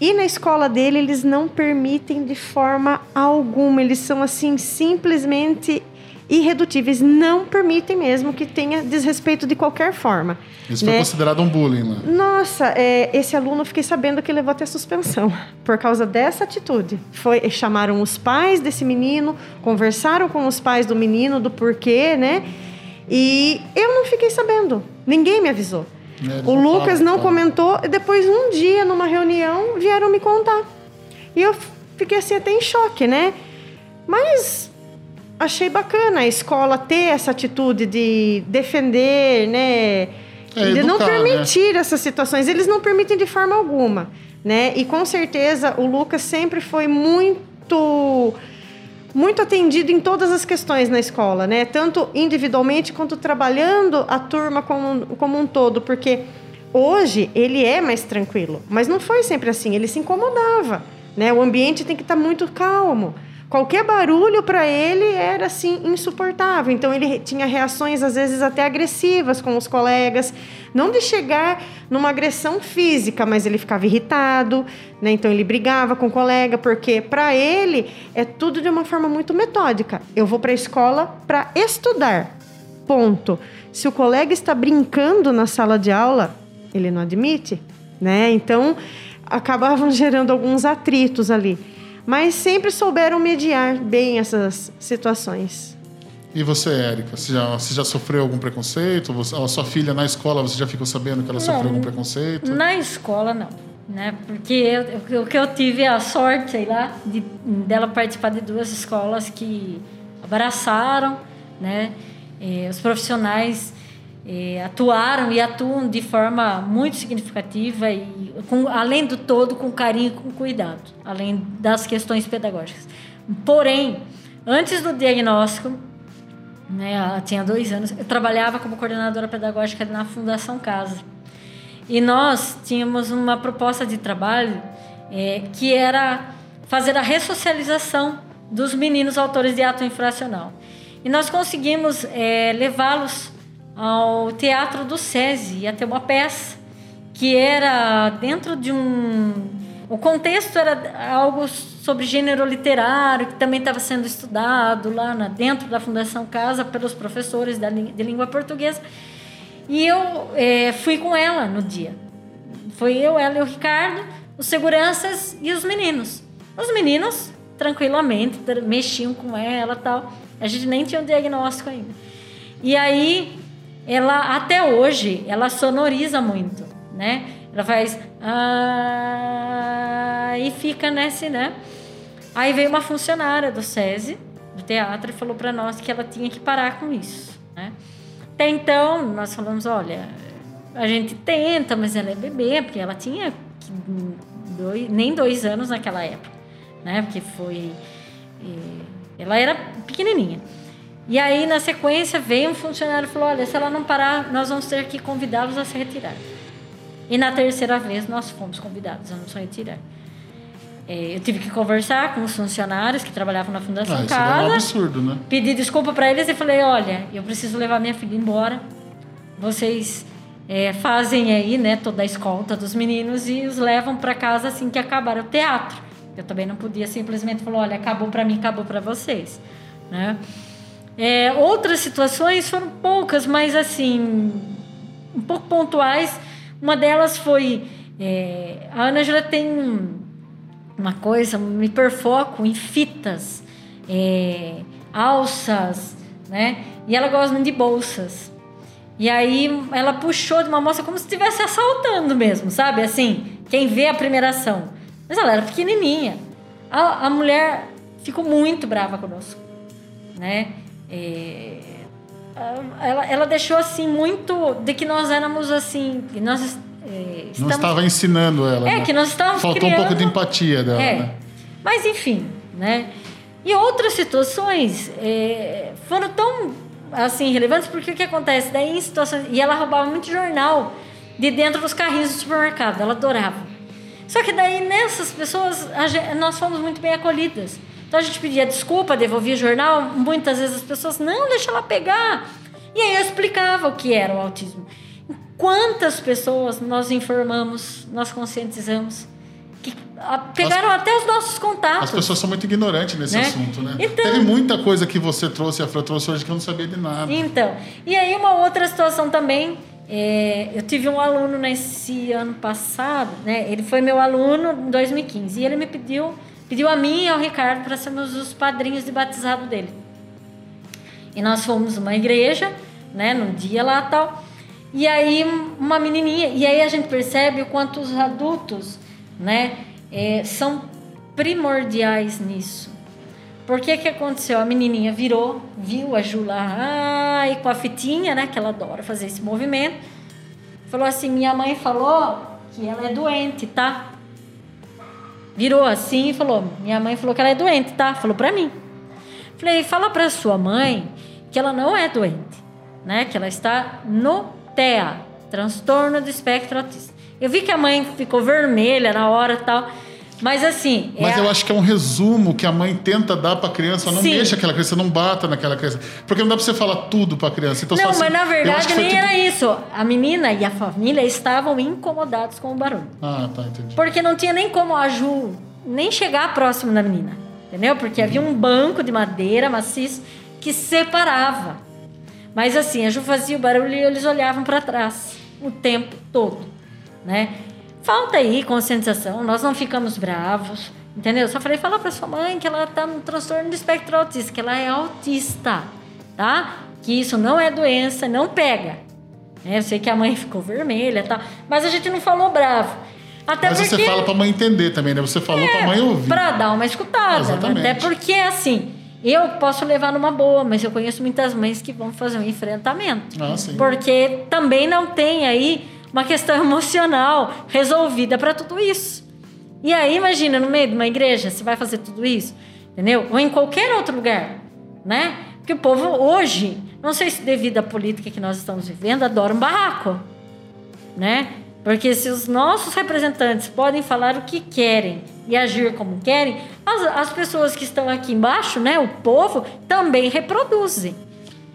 E na escola dele, eles não permitem de forma alguma. Eles são assim, simplesmente irredutíveis, não permitem mesmo que tenha desrespeito de qualquer forma. Isso né? foi considerado um bullying, né? Nossa, é, esse aluno fiquei sabendo que levou até suspensão por causa dessa atitude. Foi chamaram os pais desse menino, conversaram com os pais do menino do porquê, né? E eu não fiquei sabendo. Ninguém me avisou. É, o Lucas não comentou e depois um dia numa reunião vieram me contar. E eu fiquei assim até em choque, né? Mas achei bacana a escola ter essa atitude de defender, né? É, de não né? permitir né? essas situações. Eles não permitem de forma alguma, né? E com certeza o Lucas sempre foi muito muito atendido em todas as questões na escola, né? Tanto individualmente quanto trabalhando a turma como, como um todo, porque hoje ele é mais tranquilo, mas não foi sempre assim. Ele se incomodava, né? O ambiente tem que estar muito calmo. Qualquer barulho para ele era assim insuportável. Então ele tinha reações às vezes até agressivas com os colegas, não de chegar numa agressão física, mas ele ficava irritado, né? Então ele brigava com o colega porque para ele é tudo de uma forma muito metódica. Eu vou para a escola para estudar. Ponto. Se o colega está brincando na sala de aula, ele não admite, né? Então acabavam gerando alguns atritos ali mas sempre souberam mediar bem essas situações. E você, Érica, você já, você já sofreu algum preconceito? Você, a sua filha na escola, você já ficou sabendo que ela não, sofreu algum preconceito? Na escola, não. Né? Porque eu, o que eu tive a sorte, sei lá, de, dela participar de duas escolas que abraçaram, né? E os profissionais eh, atuaram e atuam de forma muito significativa e com, além do todo com carinho e com cuidado, além das questões pedagógicas. Porém, antes do diagnóstico, né, ela tinha dois anos, eu trabalhava como coordenadora pedagógica na Fundação Casa. E nós tínhamos uma proposta de trabalho é, que era fazer a ressocialização dos meninos autores de ato infracional. E nós conseguimos é, levá-los ao Teatro do SESI, ia ter uma peça que era dentro de um. O contexto era algo sobre gênero literário, que também estava sendo estudado lá na, dentro da Fundação Casa pelos professores da, de língua portuguesa. E eu é, fui com ela no dia. Foi eu, ela e o Ricardo, os seguranças e os meninos. Os meninos, tranquilamente, mexiam com ela tal. A gente nem tinha um diagnóstico ainda. E aí ela até hoje ela sonoriza muito, né? Ela faz ah, e fica nesse, né? Aí veio uma funcionária do SESI, do teatro, e falou para nós que ela tinha que parar com isso, né? Até então, nós falamos, olha, a gente tenta, mas ela é bebê, porque ela tinha dois, nem dois anos naquela época, né? Porque foi... Ela era pequenininha. E aí, na sequência, veio um funcionário e falou: Olha, se ela não parar, nós vamos ter que convidá-los a se retirar. E na terceira vez, nós fomos convidados a nos retirar. É, eu tive que conversar com os funcionários que trabalhavam na Fundação Ah, isso Casa. é um absurdo, né? Pedi desculpa para eles e falei: olha, eu preciso levar minha filha embora. Vocês é, fazem aí, né, toda a escolta dos meninos e os levam para casa assim que acabar o teatro. Eu também não podia simplesmente falar: olha, acabou para mim, acabou para vocês, né? É, outras situações foram poucas, mas assim, um pouco pontuais. Uma delas foi. é, a já tem uma coisa, um hiperfoco em fitas, é, alças, né? E ela gosta de bolsas. E aí ela puxou de uma moça como se estivesse assaltando mesmo, sabe? Assim, quem vê a primeira ação. Mas ela era pequenininha. A, a mulher ficou muito brava conosco, né? É, ela, ela deixou assim muito de que nós éramos assim, nós é, Não estamos estava ensinando ela. é, né? que nós estávamos Faltou criando... um pouco de empatia dela, É. né? Mas, enfim, né? E outras situações é, foram tão, assim, relevantes, porque o que acontece? Daí, em situações... E ela roubava muito jornal de dentro dos carrinhos do supermercado. Ela adorava. Só que daí, nessas pessoas, nós fomos muito bem acolhidas. Então, a gente pedia desculpa, devolvia o jornal. Muitas vezes as pessoas, não, deixa ela pegar. E aí eu explicava o que era o autismo. Quantas pessoas nós informamos, nós conscientizamos, que pegaram até os nossos contatos. As pessoas são muito ignorantes nesse Né? assunto, né? Então- Teve muita coisa que você trouxe a Fran trouxe hoje que eu não sabia de nada. Então, e aí uma outra situação também, é, eu tive um aluno nesse ano passado, né? Ele foi meu aluno em 2015 e ele me pediu, pediu a mim e ao Ricardo para sermos os padrinhos de batizado dele. E nós fomos numa igreja, né? Num dia lá tal. E aí uma menininha, e aí a gente percebe o quanto os adultos, né? é, são primordiais nisso. Por que que aconteceu? A menininha virou, viu a Ju lá, ai, com a fitinha, né? Que ela adora fazer esse movimento. Falou assim: minha mãe falou que ela é doente, tá? Virou assim e falou: minha mãe falou que ela é doente, tá? Falou pra mim. Falei: fala pra sua mãe que ela não é doente, né? Que ela está no TEA, transtorno do espectro autista. Eu vi que a mãe ficou vermelha na hora e tal. Mas assim. é Mas a- eu acho que é um resumo que a mãe tenta dar pra criança. Não Sim. mexa aquela criança, não bata naquela criança. Porque não dá pra você falar tudo pra criança. Então, Não, só mas assim, na verdade nem tipo- era isso. A menina e a família estavam incomodados com o barulho. Ah, tá, entendi. Porque não tinha nem como a Ju nem chegar próximo da menina. Entendeu? Porque havia um banco de madeira maciço que separava. Mas assim, a Ju fazia o barulho e eles olhavam para trás o tempo todo, né? Falta aí conscientização, nós não ficamos bravos, entendeu? Só falei, fala para sua mãe que ela tá no transtorno do espectro autista, que ela é autista, tá? Que isso não é doença, não pega. né? Eu sei que a mãe ficou vermelha, e tal, mas a gente não falou bravo. Até Mas porque você fala pra mãe entender também, né? Você falou pra mãe ouvir. para dar uma escutada. Exatamente. Até porque, assim, eu posso levar numa boa, mas eu conheço muitas mães que vão fazer um enfrentamento. Ah, sim. Porque também não tem aí uma questão emocional resolvida para tudo isso. E aí, imagina, no meio de uma igreja, você vai fazer tudo isso, entendeu? Ou em qualquer outro lugar, né? Porque o povo hoje, não sei se devido à política que nós estamos vivendo, adora um barraco né? Porque se os nossos representantes podem falar o que querem e agir como querem, as, as pessoas que estão aqui embaixo, né, o povo, também reproduzem.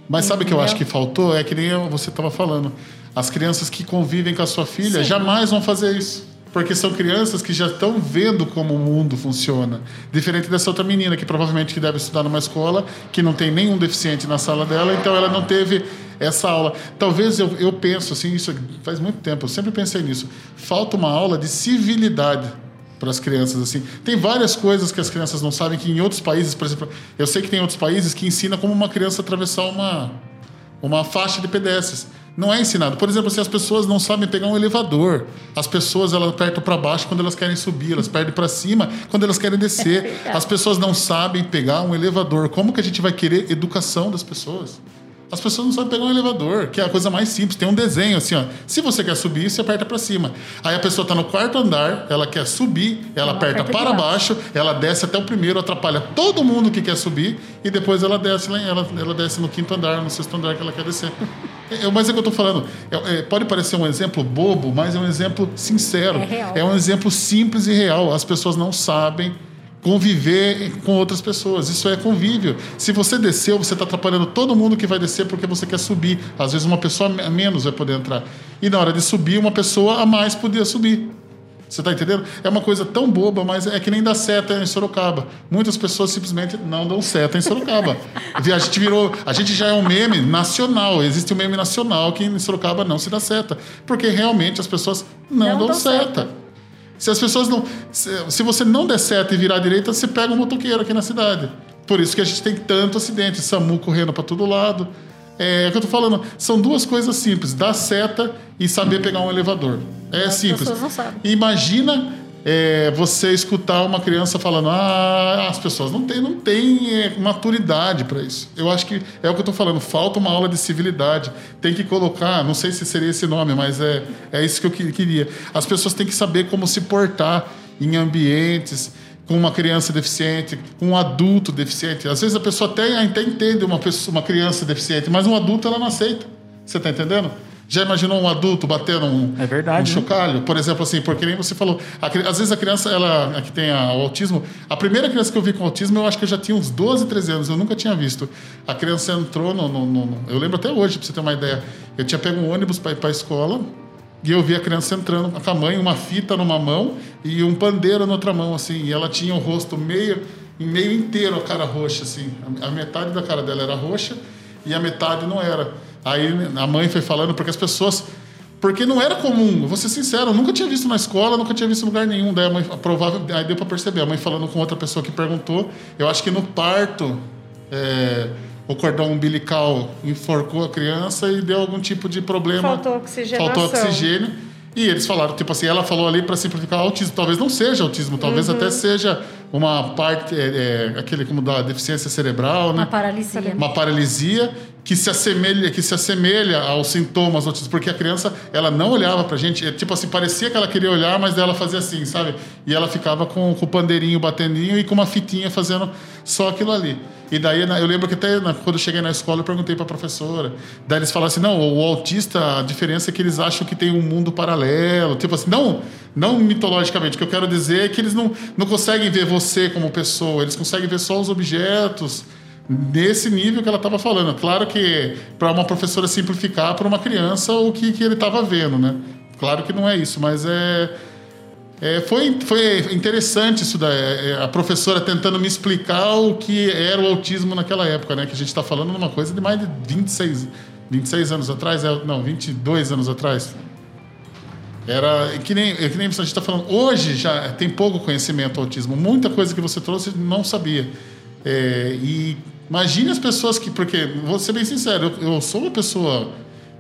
Mas sabe o que eu acho que faltou? É que nem você estava falando. As crianças que convivem com a sua filha Sim. jamais vão fazer isso. Porque são crianças que já estão vendo como o mundo funciona. Diferente dessa outra menina, que provavelmente que deve estudar numa escola, que não tem nenhum deficiente na sala dela, então ela não teve essa aula. Talvez eu, eu penso assim, isso faz muito tempo, eu sempre pensei nisso. Falta uma aula de civilidade para as crianças assim. Tem várias coisas que as crianças não sabem que em outros países, por exemplo, eu sei que tem outros países que ensina como uma criança atravessar uma uma faixa de pedestres. Não é ensinado. Por exemplo, assim, as pessoas não sabem pegar um elevador. As pessoas elas apertam para baixo quando elas querem subir, elas perdem para cima quando elas querem descer. As pessoas não sabem pegar um elevador. Como que a gente vai querer educação das pessoas? As pessoas não sabem pegar um elevador, que é a coisa mais simples. Tem um desenho assim, ó. Se você quer subir, você aperta para cima. Aí a pessoa está no quarto andar, ela quer subir, ela, Ela aperta, aperta para baixo. baixo, ela desce até o primeiro, atrapalha todo mundo que quer subir e depois ela desce, ela, ela desce no quinto andar, no sexto andar que ela quer descer. É, mas é o que eu estou falando. É, é, pode parecer um exemplo bobo, mas é um exemplo sincero. É real. É um exemplo simples e real. As pessoas não sabem conviver com outras pessoas. Isso é convívio. Se você desceu, você está atrapalhando todo mundo que vai descer porque você quer subir. Às vezes uma pessoa a menos vai poder entrar. E na hora de subir, uma pessoa a mais podia subir. Você está entendendo? É uma coisa tão boba, mas é que nem dar seta em Sorocaba. Muitas pessoas simplesmente não dão seta em Sorocaba. a gente virou, a gente já é um meme nacional. Existe um meme nacional que em Sorocaba não se dá seta, porque realmente as pessoas não, Não dão dão seta. seta. Se as pessoas não, se, se você não der seta e virar à direita, você pega um motoqueiro aqui na cidade. Por isso que a gente tem tanto acidente, SAMU correndo para todo lado. É, o que eu tô falando, são duas coisas simples: dar seta e saber pegar um elevador. É As simples. pessoas não sabem. Imagina é, você escutar uma criança falando: ah, as pessoas não têm não têm, é, maturidade para isso. Eu acho que é o que eu estou falando, falta uma aula de civilidade. Tem que colocar, não sei se seria esse nome, mas é, é isso que eu que- queria. As pessoas têm que saber como se portar em ambientes com uma criança deficiente, com um adulto deficiente. Às vezes a pessoa até, até entende uma, pessoa, uma criança deficiente, mas um adulto ela não aceita. Você está entendendo? Já imaginou um adulto batendo um, É verdade, um né? chocalho? Por exemplo, assim, porque nem você falou. a às vezes a criança, ela a que tem a- o autismo, a primeira criança que eu vi com autismo, eu acho que eu já tinha uns 12, 13 anos, eu nunca tinha visto. A criança entrou no. no- no- eu lembro até hoje, pra você ter uma ideia. Eu tinha pego um ônibus para ir para a escola. E eu vi a criança entrando com a mãe, uma fita numa mão e um pandeiro na outra mão, assim. E ela tinha o rosto meio, meio inteiro, a cara roxa, assim. A, metade da cara dela era roxa e a metade não era. Aí a mãe foi falando, porque as pessoas. Porque não era comum, vou ser sincero, eu nunca tinha visto na escola, nunca tinha visto em lugar nenhum. Daí a mãe, provável, aí deu para perceber, a mãe falando com outra pessoa que perguntou. Eu acho que no parto. é, o cordão umbilical enforcou a criança e deu algum tipo de problema. Faltou oxigenação. Faltou oxigênio. E eles falaram, tipo assim, ela falou ali para simplificar autismo. Talvez não seja autismo, talvez Uhum. até seja uma parte, é, é, aquele como da deficiência cerebral, né? Uma paralisia. uma paralisia que se assemelha que se assemelha aos sintomas do autismo, porque a criança ela não olhava pra gente, é, tipo assim, parecia que ela queria olhar, mas ela fazia assim, sabe? E ela ficava com, com o pandeirinho batendinho e com uma fitinha fazendo só aquilo ali. E daí eu lembro que até quando eu cheguei na escola eu perguntei pra professora, daí eles falaram assim: "Não, o autista, a diferença é que eles acham que tem um mundo paralelo". Tipo assim, não, não mitologicamente, o que eu quero dizer é que eles não não conseguem ver você como pessoa, eles conseguem ver só os objetos nesse nível que ela estava falando. Claro que para uma professora simplificar para uma criança o que, que ele estava vendo, né? Claro que não é isso, mas é, é, foi, foi interessante isso daí. é, a professora tentando me explicar o que era o autismo naquela época, né? Que a gente está falando numa coisa de mais de 26, 26 anos atrás, é, não, 22 anos atrás. Era que nem, é que nem a gente está falando. Hoje já tem pouco conhecimento do autismo. Muita coisa que você trouxe não sabia. É, e imagine as pessoas que. Porque, vou ser bem sincero, eu, eu sou uma pessoa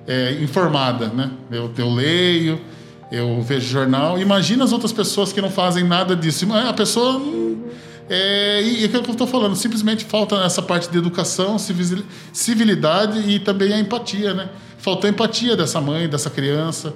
é, informada, né? Eu, eu leio, eu vejo jornal. Imagina as outras pessoas que não fazem nada disso. A pessoa. hum, É, e é aquilo que eu estou falando, simplesmente falta essa parte de educação, civil- civilidade e também a empatia, né? Faltou empatia dessa mãe, dessa criança.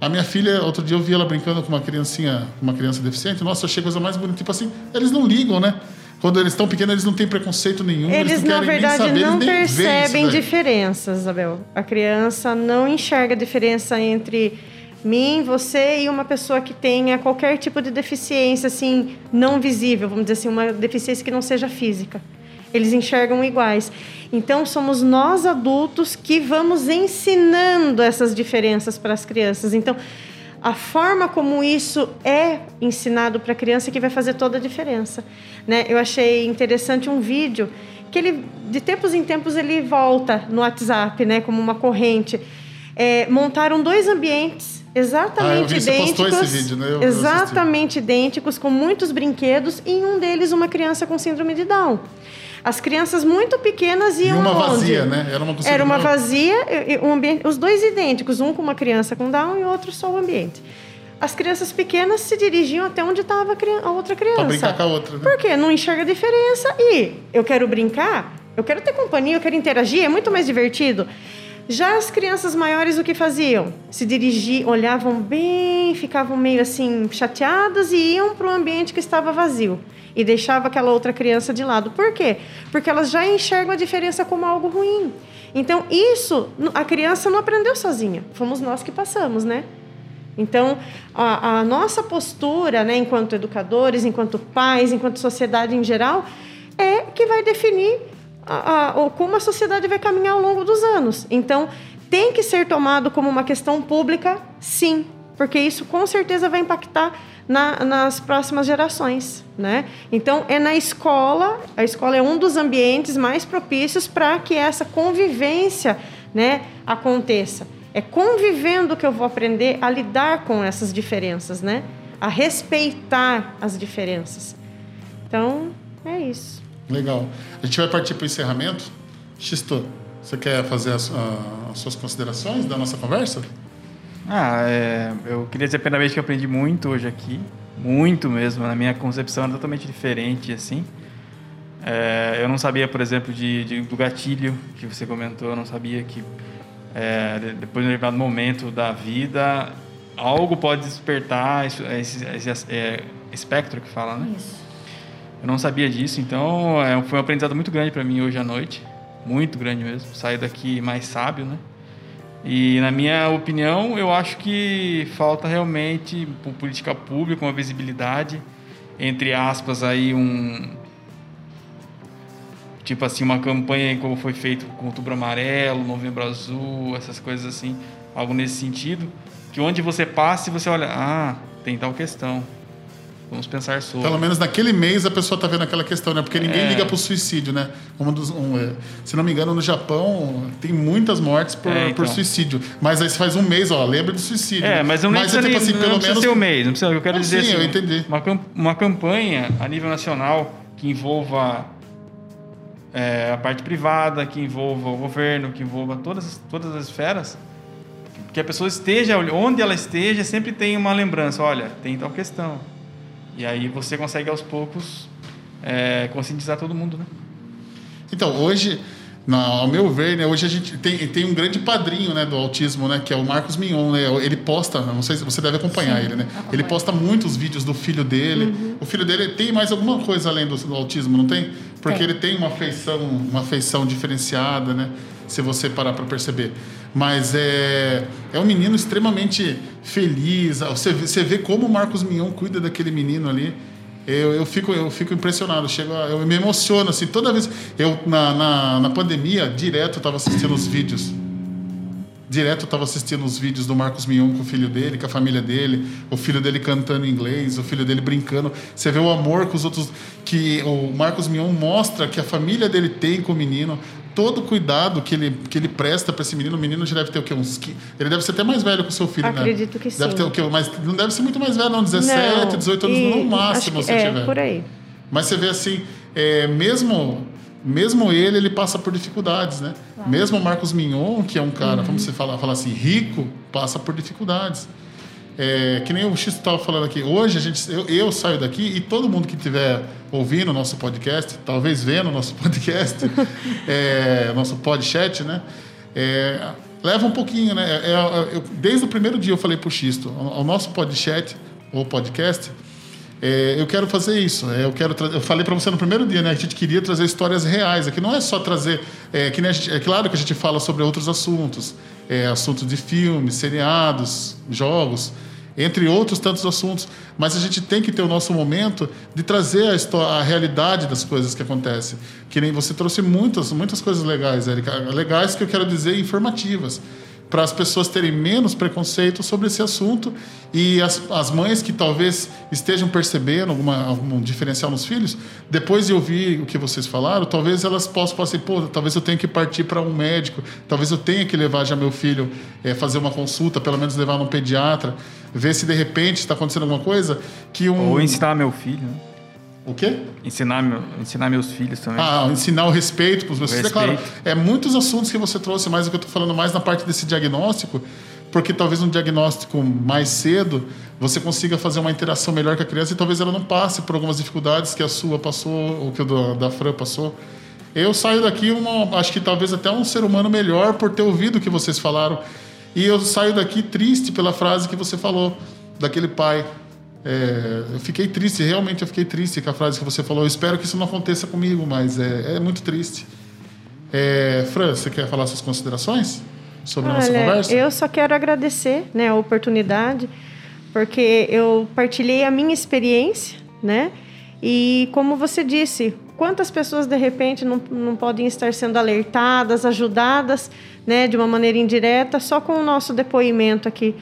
A minha filha, outro dia eu vi ela brincando com uma criancinha, uma criança deficiente. Nossa, achei a coisa mais bonita. Tipo assim, eles não ligam, né? Quando eles estão pequenos, eles não têm preconceito nenhum. Eles, Eles, não na verdade, saber, não percebem daí. diferenças, Isabel. A criança não enxerga a diferença entre mim, você e uma pessoa que tenha qualquer tipo de deficiência, assim, não visível, vamos dizer assim, uma deficiência que não seja física. Eles enxergam iguais. Então, somos nós adultos que vamos ensinando essas diferenças para as crianças. Então, a forma como isso é ensinado para a criança é que vai fazer toda a diferença. Né? Eu achei interessante um vídeo que ele, de tempos em tempos, ele volta no WhatsApp, né, como uma corrente. É, montaram dois ambientes Ah, eu exatamente vi, postou idênticos, vídeo, né? Eu- eu exatamente idênticos, com muitos brinquedos e em um deles uma criança com síndrome de Down. As crianças muito pequenas E iam uma aonde? vazia, né? Era uma Era uma vazia, e- e um ambiente, os dois idênticos, um com uma criança com Down e outro só o ambiente. As crianças pequenas se dirigiam até onde estava a outra criança. Pra brincar com a outra, né? Por quê? Não enxerga a diferença. E eu quero brincar, eu quero ter companhia, eu quero interagir, é muito mais divertido. Já as crianças maiores, o que faziam? Se dirigiam, olhavam bem, ficavam meio assim chateadas e iam para o ambiente que estava vazio. E deixava aquela outra criança de lado. Por quê? Porque elas já enxergam a diferença como algo ruim. Então, isso a criança não aprendeu sozinha, fomos nós que passamos, né? Então, a, a nossa postura, né, enquanto educadores, enquanto pais, enquanto sociedade em geral, é que vai definir a, a, como a sociedade vai caminhar ao longo dos anos. Então, tem que ser tomado como uma questão pública, sim, porque isso com certeza vai impactar na, nas próximas gerações, né? Então é na escola, a escola é um dos ambientes mais propícios para que essa convivência, né, aconteça. É convivendo que eu vou aprender a lidar com essas diferenças, né? A respeitar as diferenças. Então é isso. Legal. A gente vai partir para o encerramento. Xisto, você quer fazer as, as suas considerações da nossa conversa? Ah, é, eu queria dizer primeiramente que eu aprendi muito hoje aqui, muito mesmo. Na minha concepção é totalmente diferente, assim. É, eu não sabia, por exemplo, de, de, do gatilho que você comentou. Eu não sabia que é, depois de um determinado momento da vida algo pode despertar esse, esse, esse é, espectro que fala, né? Isso. Eu não sabia disso, então é, foi um aprendizado muito grande para mim hoje à noite, muito grande mesmo. Sair daqui mais sábio, né? E, na minha opinião, eu acho que falta realmente política pública, uma visibilidade, entre aspas, aí um. Tipo assim, uma campanha como foi feito com Outubro Amarelo, Novembro Azul, essas coisas assim, algo nesse sentido. Que onde você passe, você olha, ah, tem tal questão Vamos pensar sobre. Pelo menos naquele mês a pessoa está vendo aquela questão, né? Porque ninguém é. liga para o suicídio, né? Um dos, um, é, se não me engano, no Japão tem muitas mortes por, é, então. por suicídio. Mas aí faz um mês, ó, lembra do suicídio. É, mas não, mas, é, tipo, assim, não pelo precisa menos... ser um mês, não precisa. Eu quero dizer sim, assim, eu entendi. Uma, uma campanha a nível nacional que envolva é, a parte privada, que envolva o governo, que envolva todas, todas as esferas, que a pessoa esteja, onde ela esteja, sempre tem uma lembrança. Olha, tem tal questão e aí você consegue aos poucos é, conscientizar todo mundo, né? Então, hoje, na, ao meu ver, né, hoje a gente tem, tem um grande padrinho né, do autismo, né, que é o Marcos Mignon. Né? Ele posta, não sei se você deve acompanhar Sim, ele, né? Acompanho. Ele posta muitos vídeos do filho dele. Uhum. O filho dele tem mais alguma coisa além do, do autismo, não tem? Porque ele tem uma feição, uma feição diferenciada, né? Se você parar para perceber. Mas é, é um menino extremamente feliz. Você, você vê como o Marcos Mignon cuida daquele menino ali. Eu, eu, fico, eu fico impressionado, chego a, eu me emociono assim, toda vez. Eu, na, na, na pandemia, direto eu estava assistindo os vídeos Direto eu estava assistindo os vídeos do Marcos Mion com o filho dele, com a família dele, o filho dele cantando inglês, o filho dele brincando. Você vê o amor que os outros. que o Marcos Mion mostra que a família dele tem com o menino, todo o cuidado que ele, que ele presta para esse menino. O menino já deve ter o quê? Uns, ele deve ser até mais velho que o seu filho, Acredito né? Acredito que sim. Deve ter o quê? Mas não deve ser muito mais velho, não. 17, não, 18 anos no máximo, se é, tiver. por aí. Mas você vê assim, é, mesmo mesmo ele, ele passa por dificuldades, né? Claro. Mesmo o Marcos Mignon, que é um cara, uhum. como você fala, fala assim, rico, passa por dificuldades. É, que nem o X estava falando aqui. Hoje a gente, eu, eu, saio daqui e todo mundo que estiver ouvindo o nosso podcast, talvez vendo o nosso podcast, é, nosso podcast, né? É, leva um pouquinho, né? É, é, eu, desde o primeiro dia eu falei para o Xisto, o, o nosso podcast, ou podcast, é, eu quero fazer isso. É, eu quero eu falei para você no primeiro dia, né? A gente queria trazer histórias reais. Aqui não é só trazer. É, que gente, é claro que a gente fala sobre outros assuntos, é, assuntos de filmes, seriados, jogos, entre outros tantos assuntos. Mas a gente tem que ter o nosso momento de trazer a, a realidade das coisas que acontecem. Que nem você trouxe muitas, muitas coisas legais, Érica. Legais que eu quero dizer informativas para as pessoas terem menos preconceito sobre esse assunto e as, as mães que talvez estejam percebendo alguma, algum diferencial nos filhos, depois de ouvir o que vocês falaram, talvez elas possam falar assim, pô, talvez eu tenha que partir para um médico, talvez eu tenha que levar já meu filho é, fazer uma consulta, pelo menos levar num pediatra, ver se de repente está acontecendo alguma coisa que um... Ou ensinar meu filho, né? O quê? Ensinar, meu, ensinar meus filhos também. Ah, ensinar o respeito para os meus filhos. É claro, é muitos assuntos que você trouxe, mas o que eu estou falando mais na parte desse diagnóstico, porque talvez um diagnóstico mais cedo você consiga fazer uma interação melhor com a criança e talvez ela não passe por algumas dificuldades que a sua passou, ou que o da Fran passou. Eu saio daqui, uma, acho que talvez até um ser humano melhor por ter ouvido o que vocês falaram. E eu saio daqui triste pela frase que você falou, daquele pai é, eu fiquei triste, realmente eu fiquei triste com a frase que você falou. Eu espero que isso não aconteça comigo, mas é, é muito triste. É, Fran, você quer falar suas considerações sobre a Olha, nossa conversa? Eu só quero agradecer né, a oportunidade, porque eu partilhei a minha experiência, né? E como você disse, quantas pessoas de repente não, não podem estar sendo alertadas, ajudadas, né, de uma maneira indireta, só com o nosso depoimento aqui.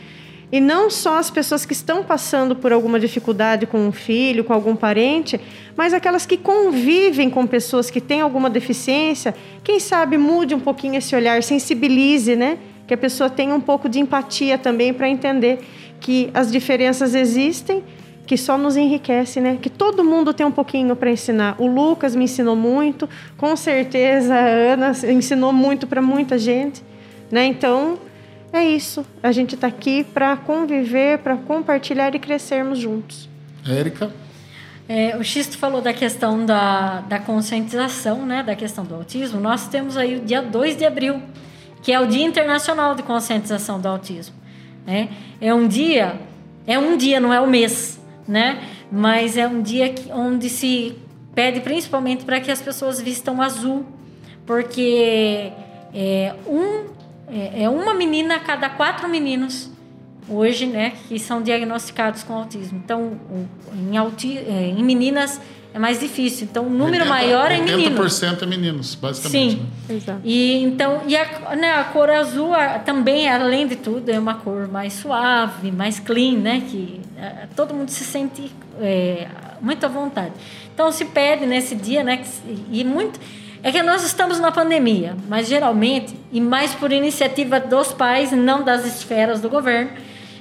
E não só as pessoas que estão passando por alguma dificuldade com um filho, com algum parente, mas aquelas que convivem com pessoas que têm alguma deficiência, quem sabe mude um pouquinho esse olhar, sensibilize, né? Que a pessoa tenha um pouco de empatia também para entender que as diferenças existem, que só nos enriquece, né? Que todo mundo tem um pouquinho para ensinar. O Lucas me ensinou muito, com certeza a Ana ensinou muito para muita gente, né? Então, é isso. A gente está aqui para conviver, para compartilhar e crescermos juntos. Érica? É, o Xisto falou da questão da, da conscientização, né, da questão do autismo. Nós temos aí o dia 2 de abril, que é o Dia Internacional de Conscientização do Autismo. Né? É um dia, é um dia, não é o mês, né? Mas é um dia que, onde se pede principalmente para que as pessoas vistam azul, porque é, um, é, é uma menina a cada quatro meninos hoje, né, que são diagnosticados com autismo. Então, em, auti é, em meninas é mais difícil. Então, o número 80, maior é meninos. 80% é meninos, basicamente. Sim. Né? Exato. E então, e a, né, a cor azul a, também, além de tudo, é uma cor mais suave, mais clean, né, que a, todo mundo se sente é, muito à vontade. Então, se pede nesse dia, né, que, e muito é que nós estamos na pandemia, mas geralmente, e mais por iniciativa dos pais, não das esferas do governo,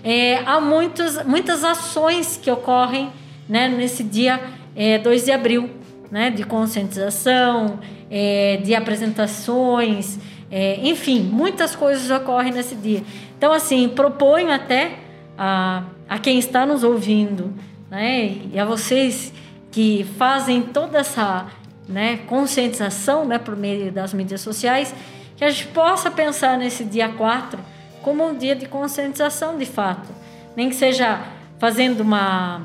é, há muitos, muitas ações que ocorrem né, nesse dia é, 2 de abril, né, de conscientização, é, de apresentações, é, enfim, muitas coisas ocorrem nesse dia. Então, assim, proponho até a, a quem está nos ouvindo né, e a vocês que fazem toda essa né, conscientização né, por meio das mídias sociais, que a gente possa pensar nesse dia 4 como um dia de conscientização de fato. Nem que seja fazendo uma,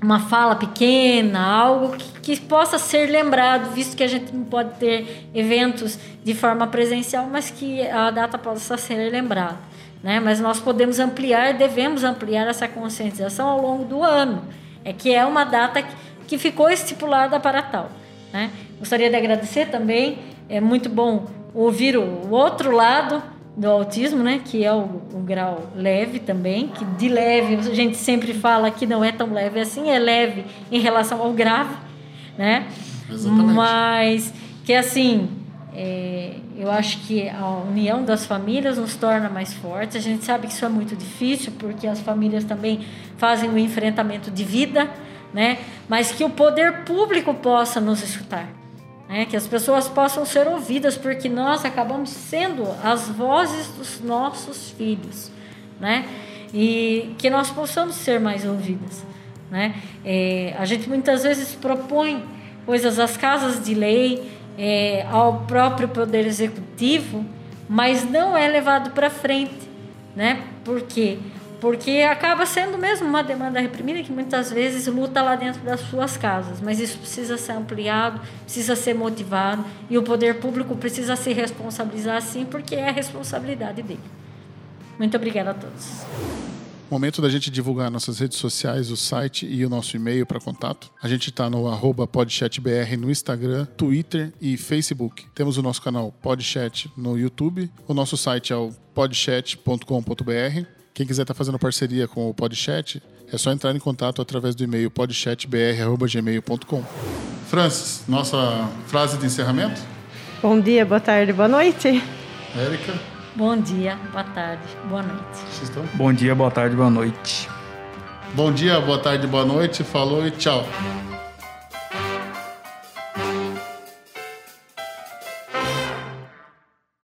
uma fala pequena, algo que, que possa ser lembrado, visto que a gente não pode ter eventos de forma presencial, mas que a data possa ser lembrada. Né? Mas nós podemos ampliar, devemos ampliar essa conscientização ao longo do ano. É que é uma data que, ficou estipulada para tal. Né? Gostaria de agradecer também, é muito bom ouvir o outro lado do autismo, né, que é o, o, grau leve também, que de leve a gente sempre fala que não é tão leve assim, é leve em relação ao grave, né? Exatamente. Mas que assim, é, eu acho que a união das famílias nos torna mais fortes. A gente sabe que isso é muito difícil porque as famílias também fazem o um enfrentamento de vida, né? Mas que o poder público possa nos escutar, né? Que as pessoas possam ser ouvidas, porque nós acabamos sendo as vozes dos nossos filhos, né? E que nós possamos ser mais ouvidas, né? É, a gente muitas vezes propõe coisas às casas de lei, é, ao próprio poder executivo, mas não é levado para frente, né? Porque porque acaba sendo mesmo uma demanda reprimida que muitas vezes luta lá dentro das suas casas, mas isso precisa ser ampliado, precisa ser motivado e o poder público precisa se responsabilizar sim, porque é a responsabilidade dele. Muito obrigada a todos. Momento da gente divulgar nossas redes sociais, o site e o nosso e-mail para contato. A gente está no arroba podchatbr no Instagram, Twitter e Facebook. Temos o nosso canal Podchat no YouTube. O nosso site é o podchat.com.br. Quem quiser estar tá fazendo parceria com o Podchat, é só entrar em contato através do e-mail podchatbr.gmail.com. Francis, nossa frase de encerramento? Bom dia, boa tarde, boa noite. Érica? Bom dia, boa tarde, boa noite. Vocês estão? Bom dia, boa tarde, boa noite. Bom dia, boa tarde, boa noite. Falou e tchau.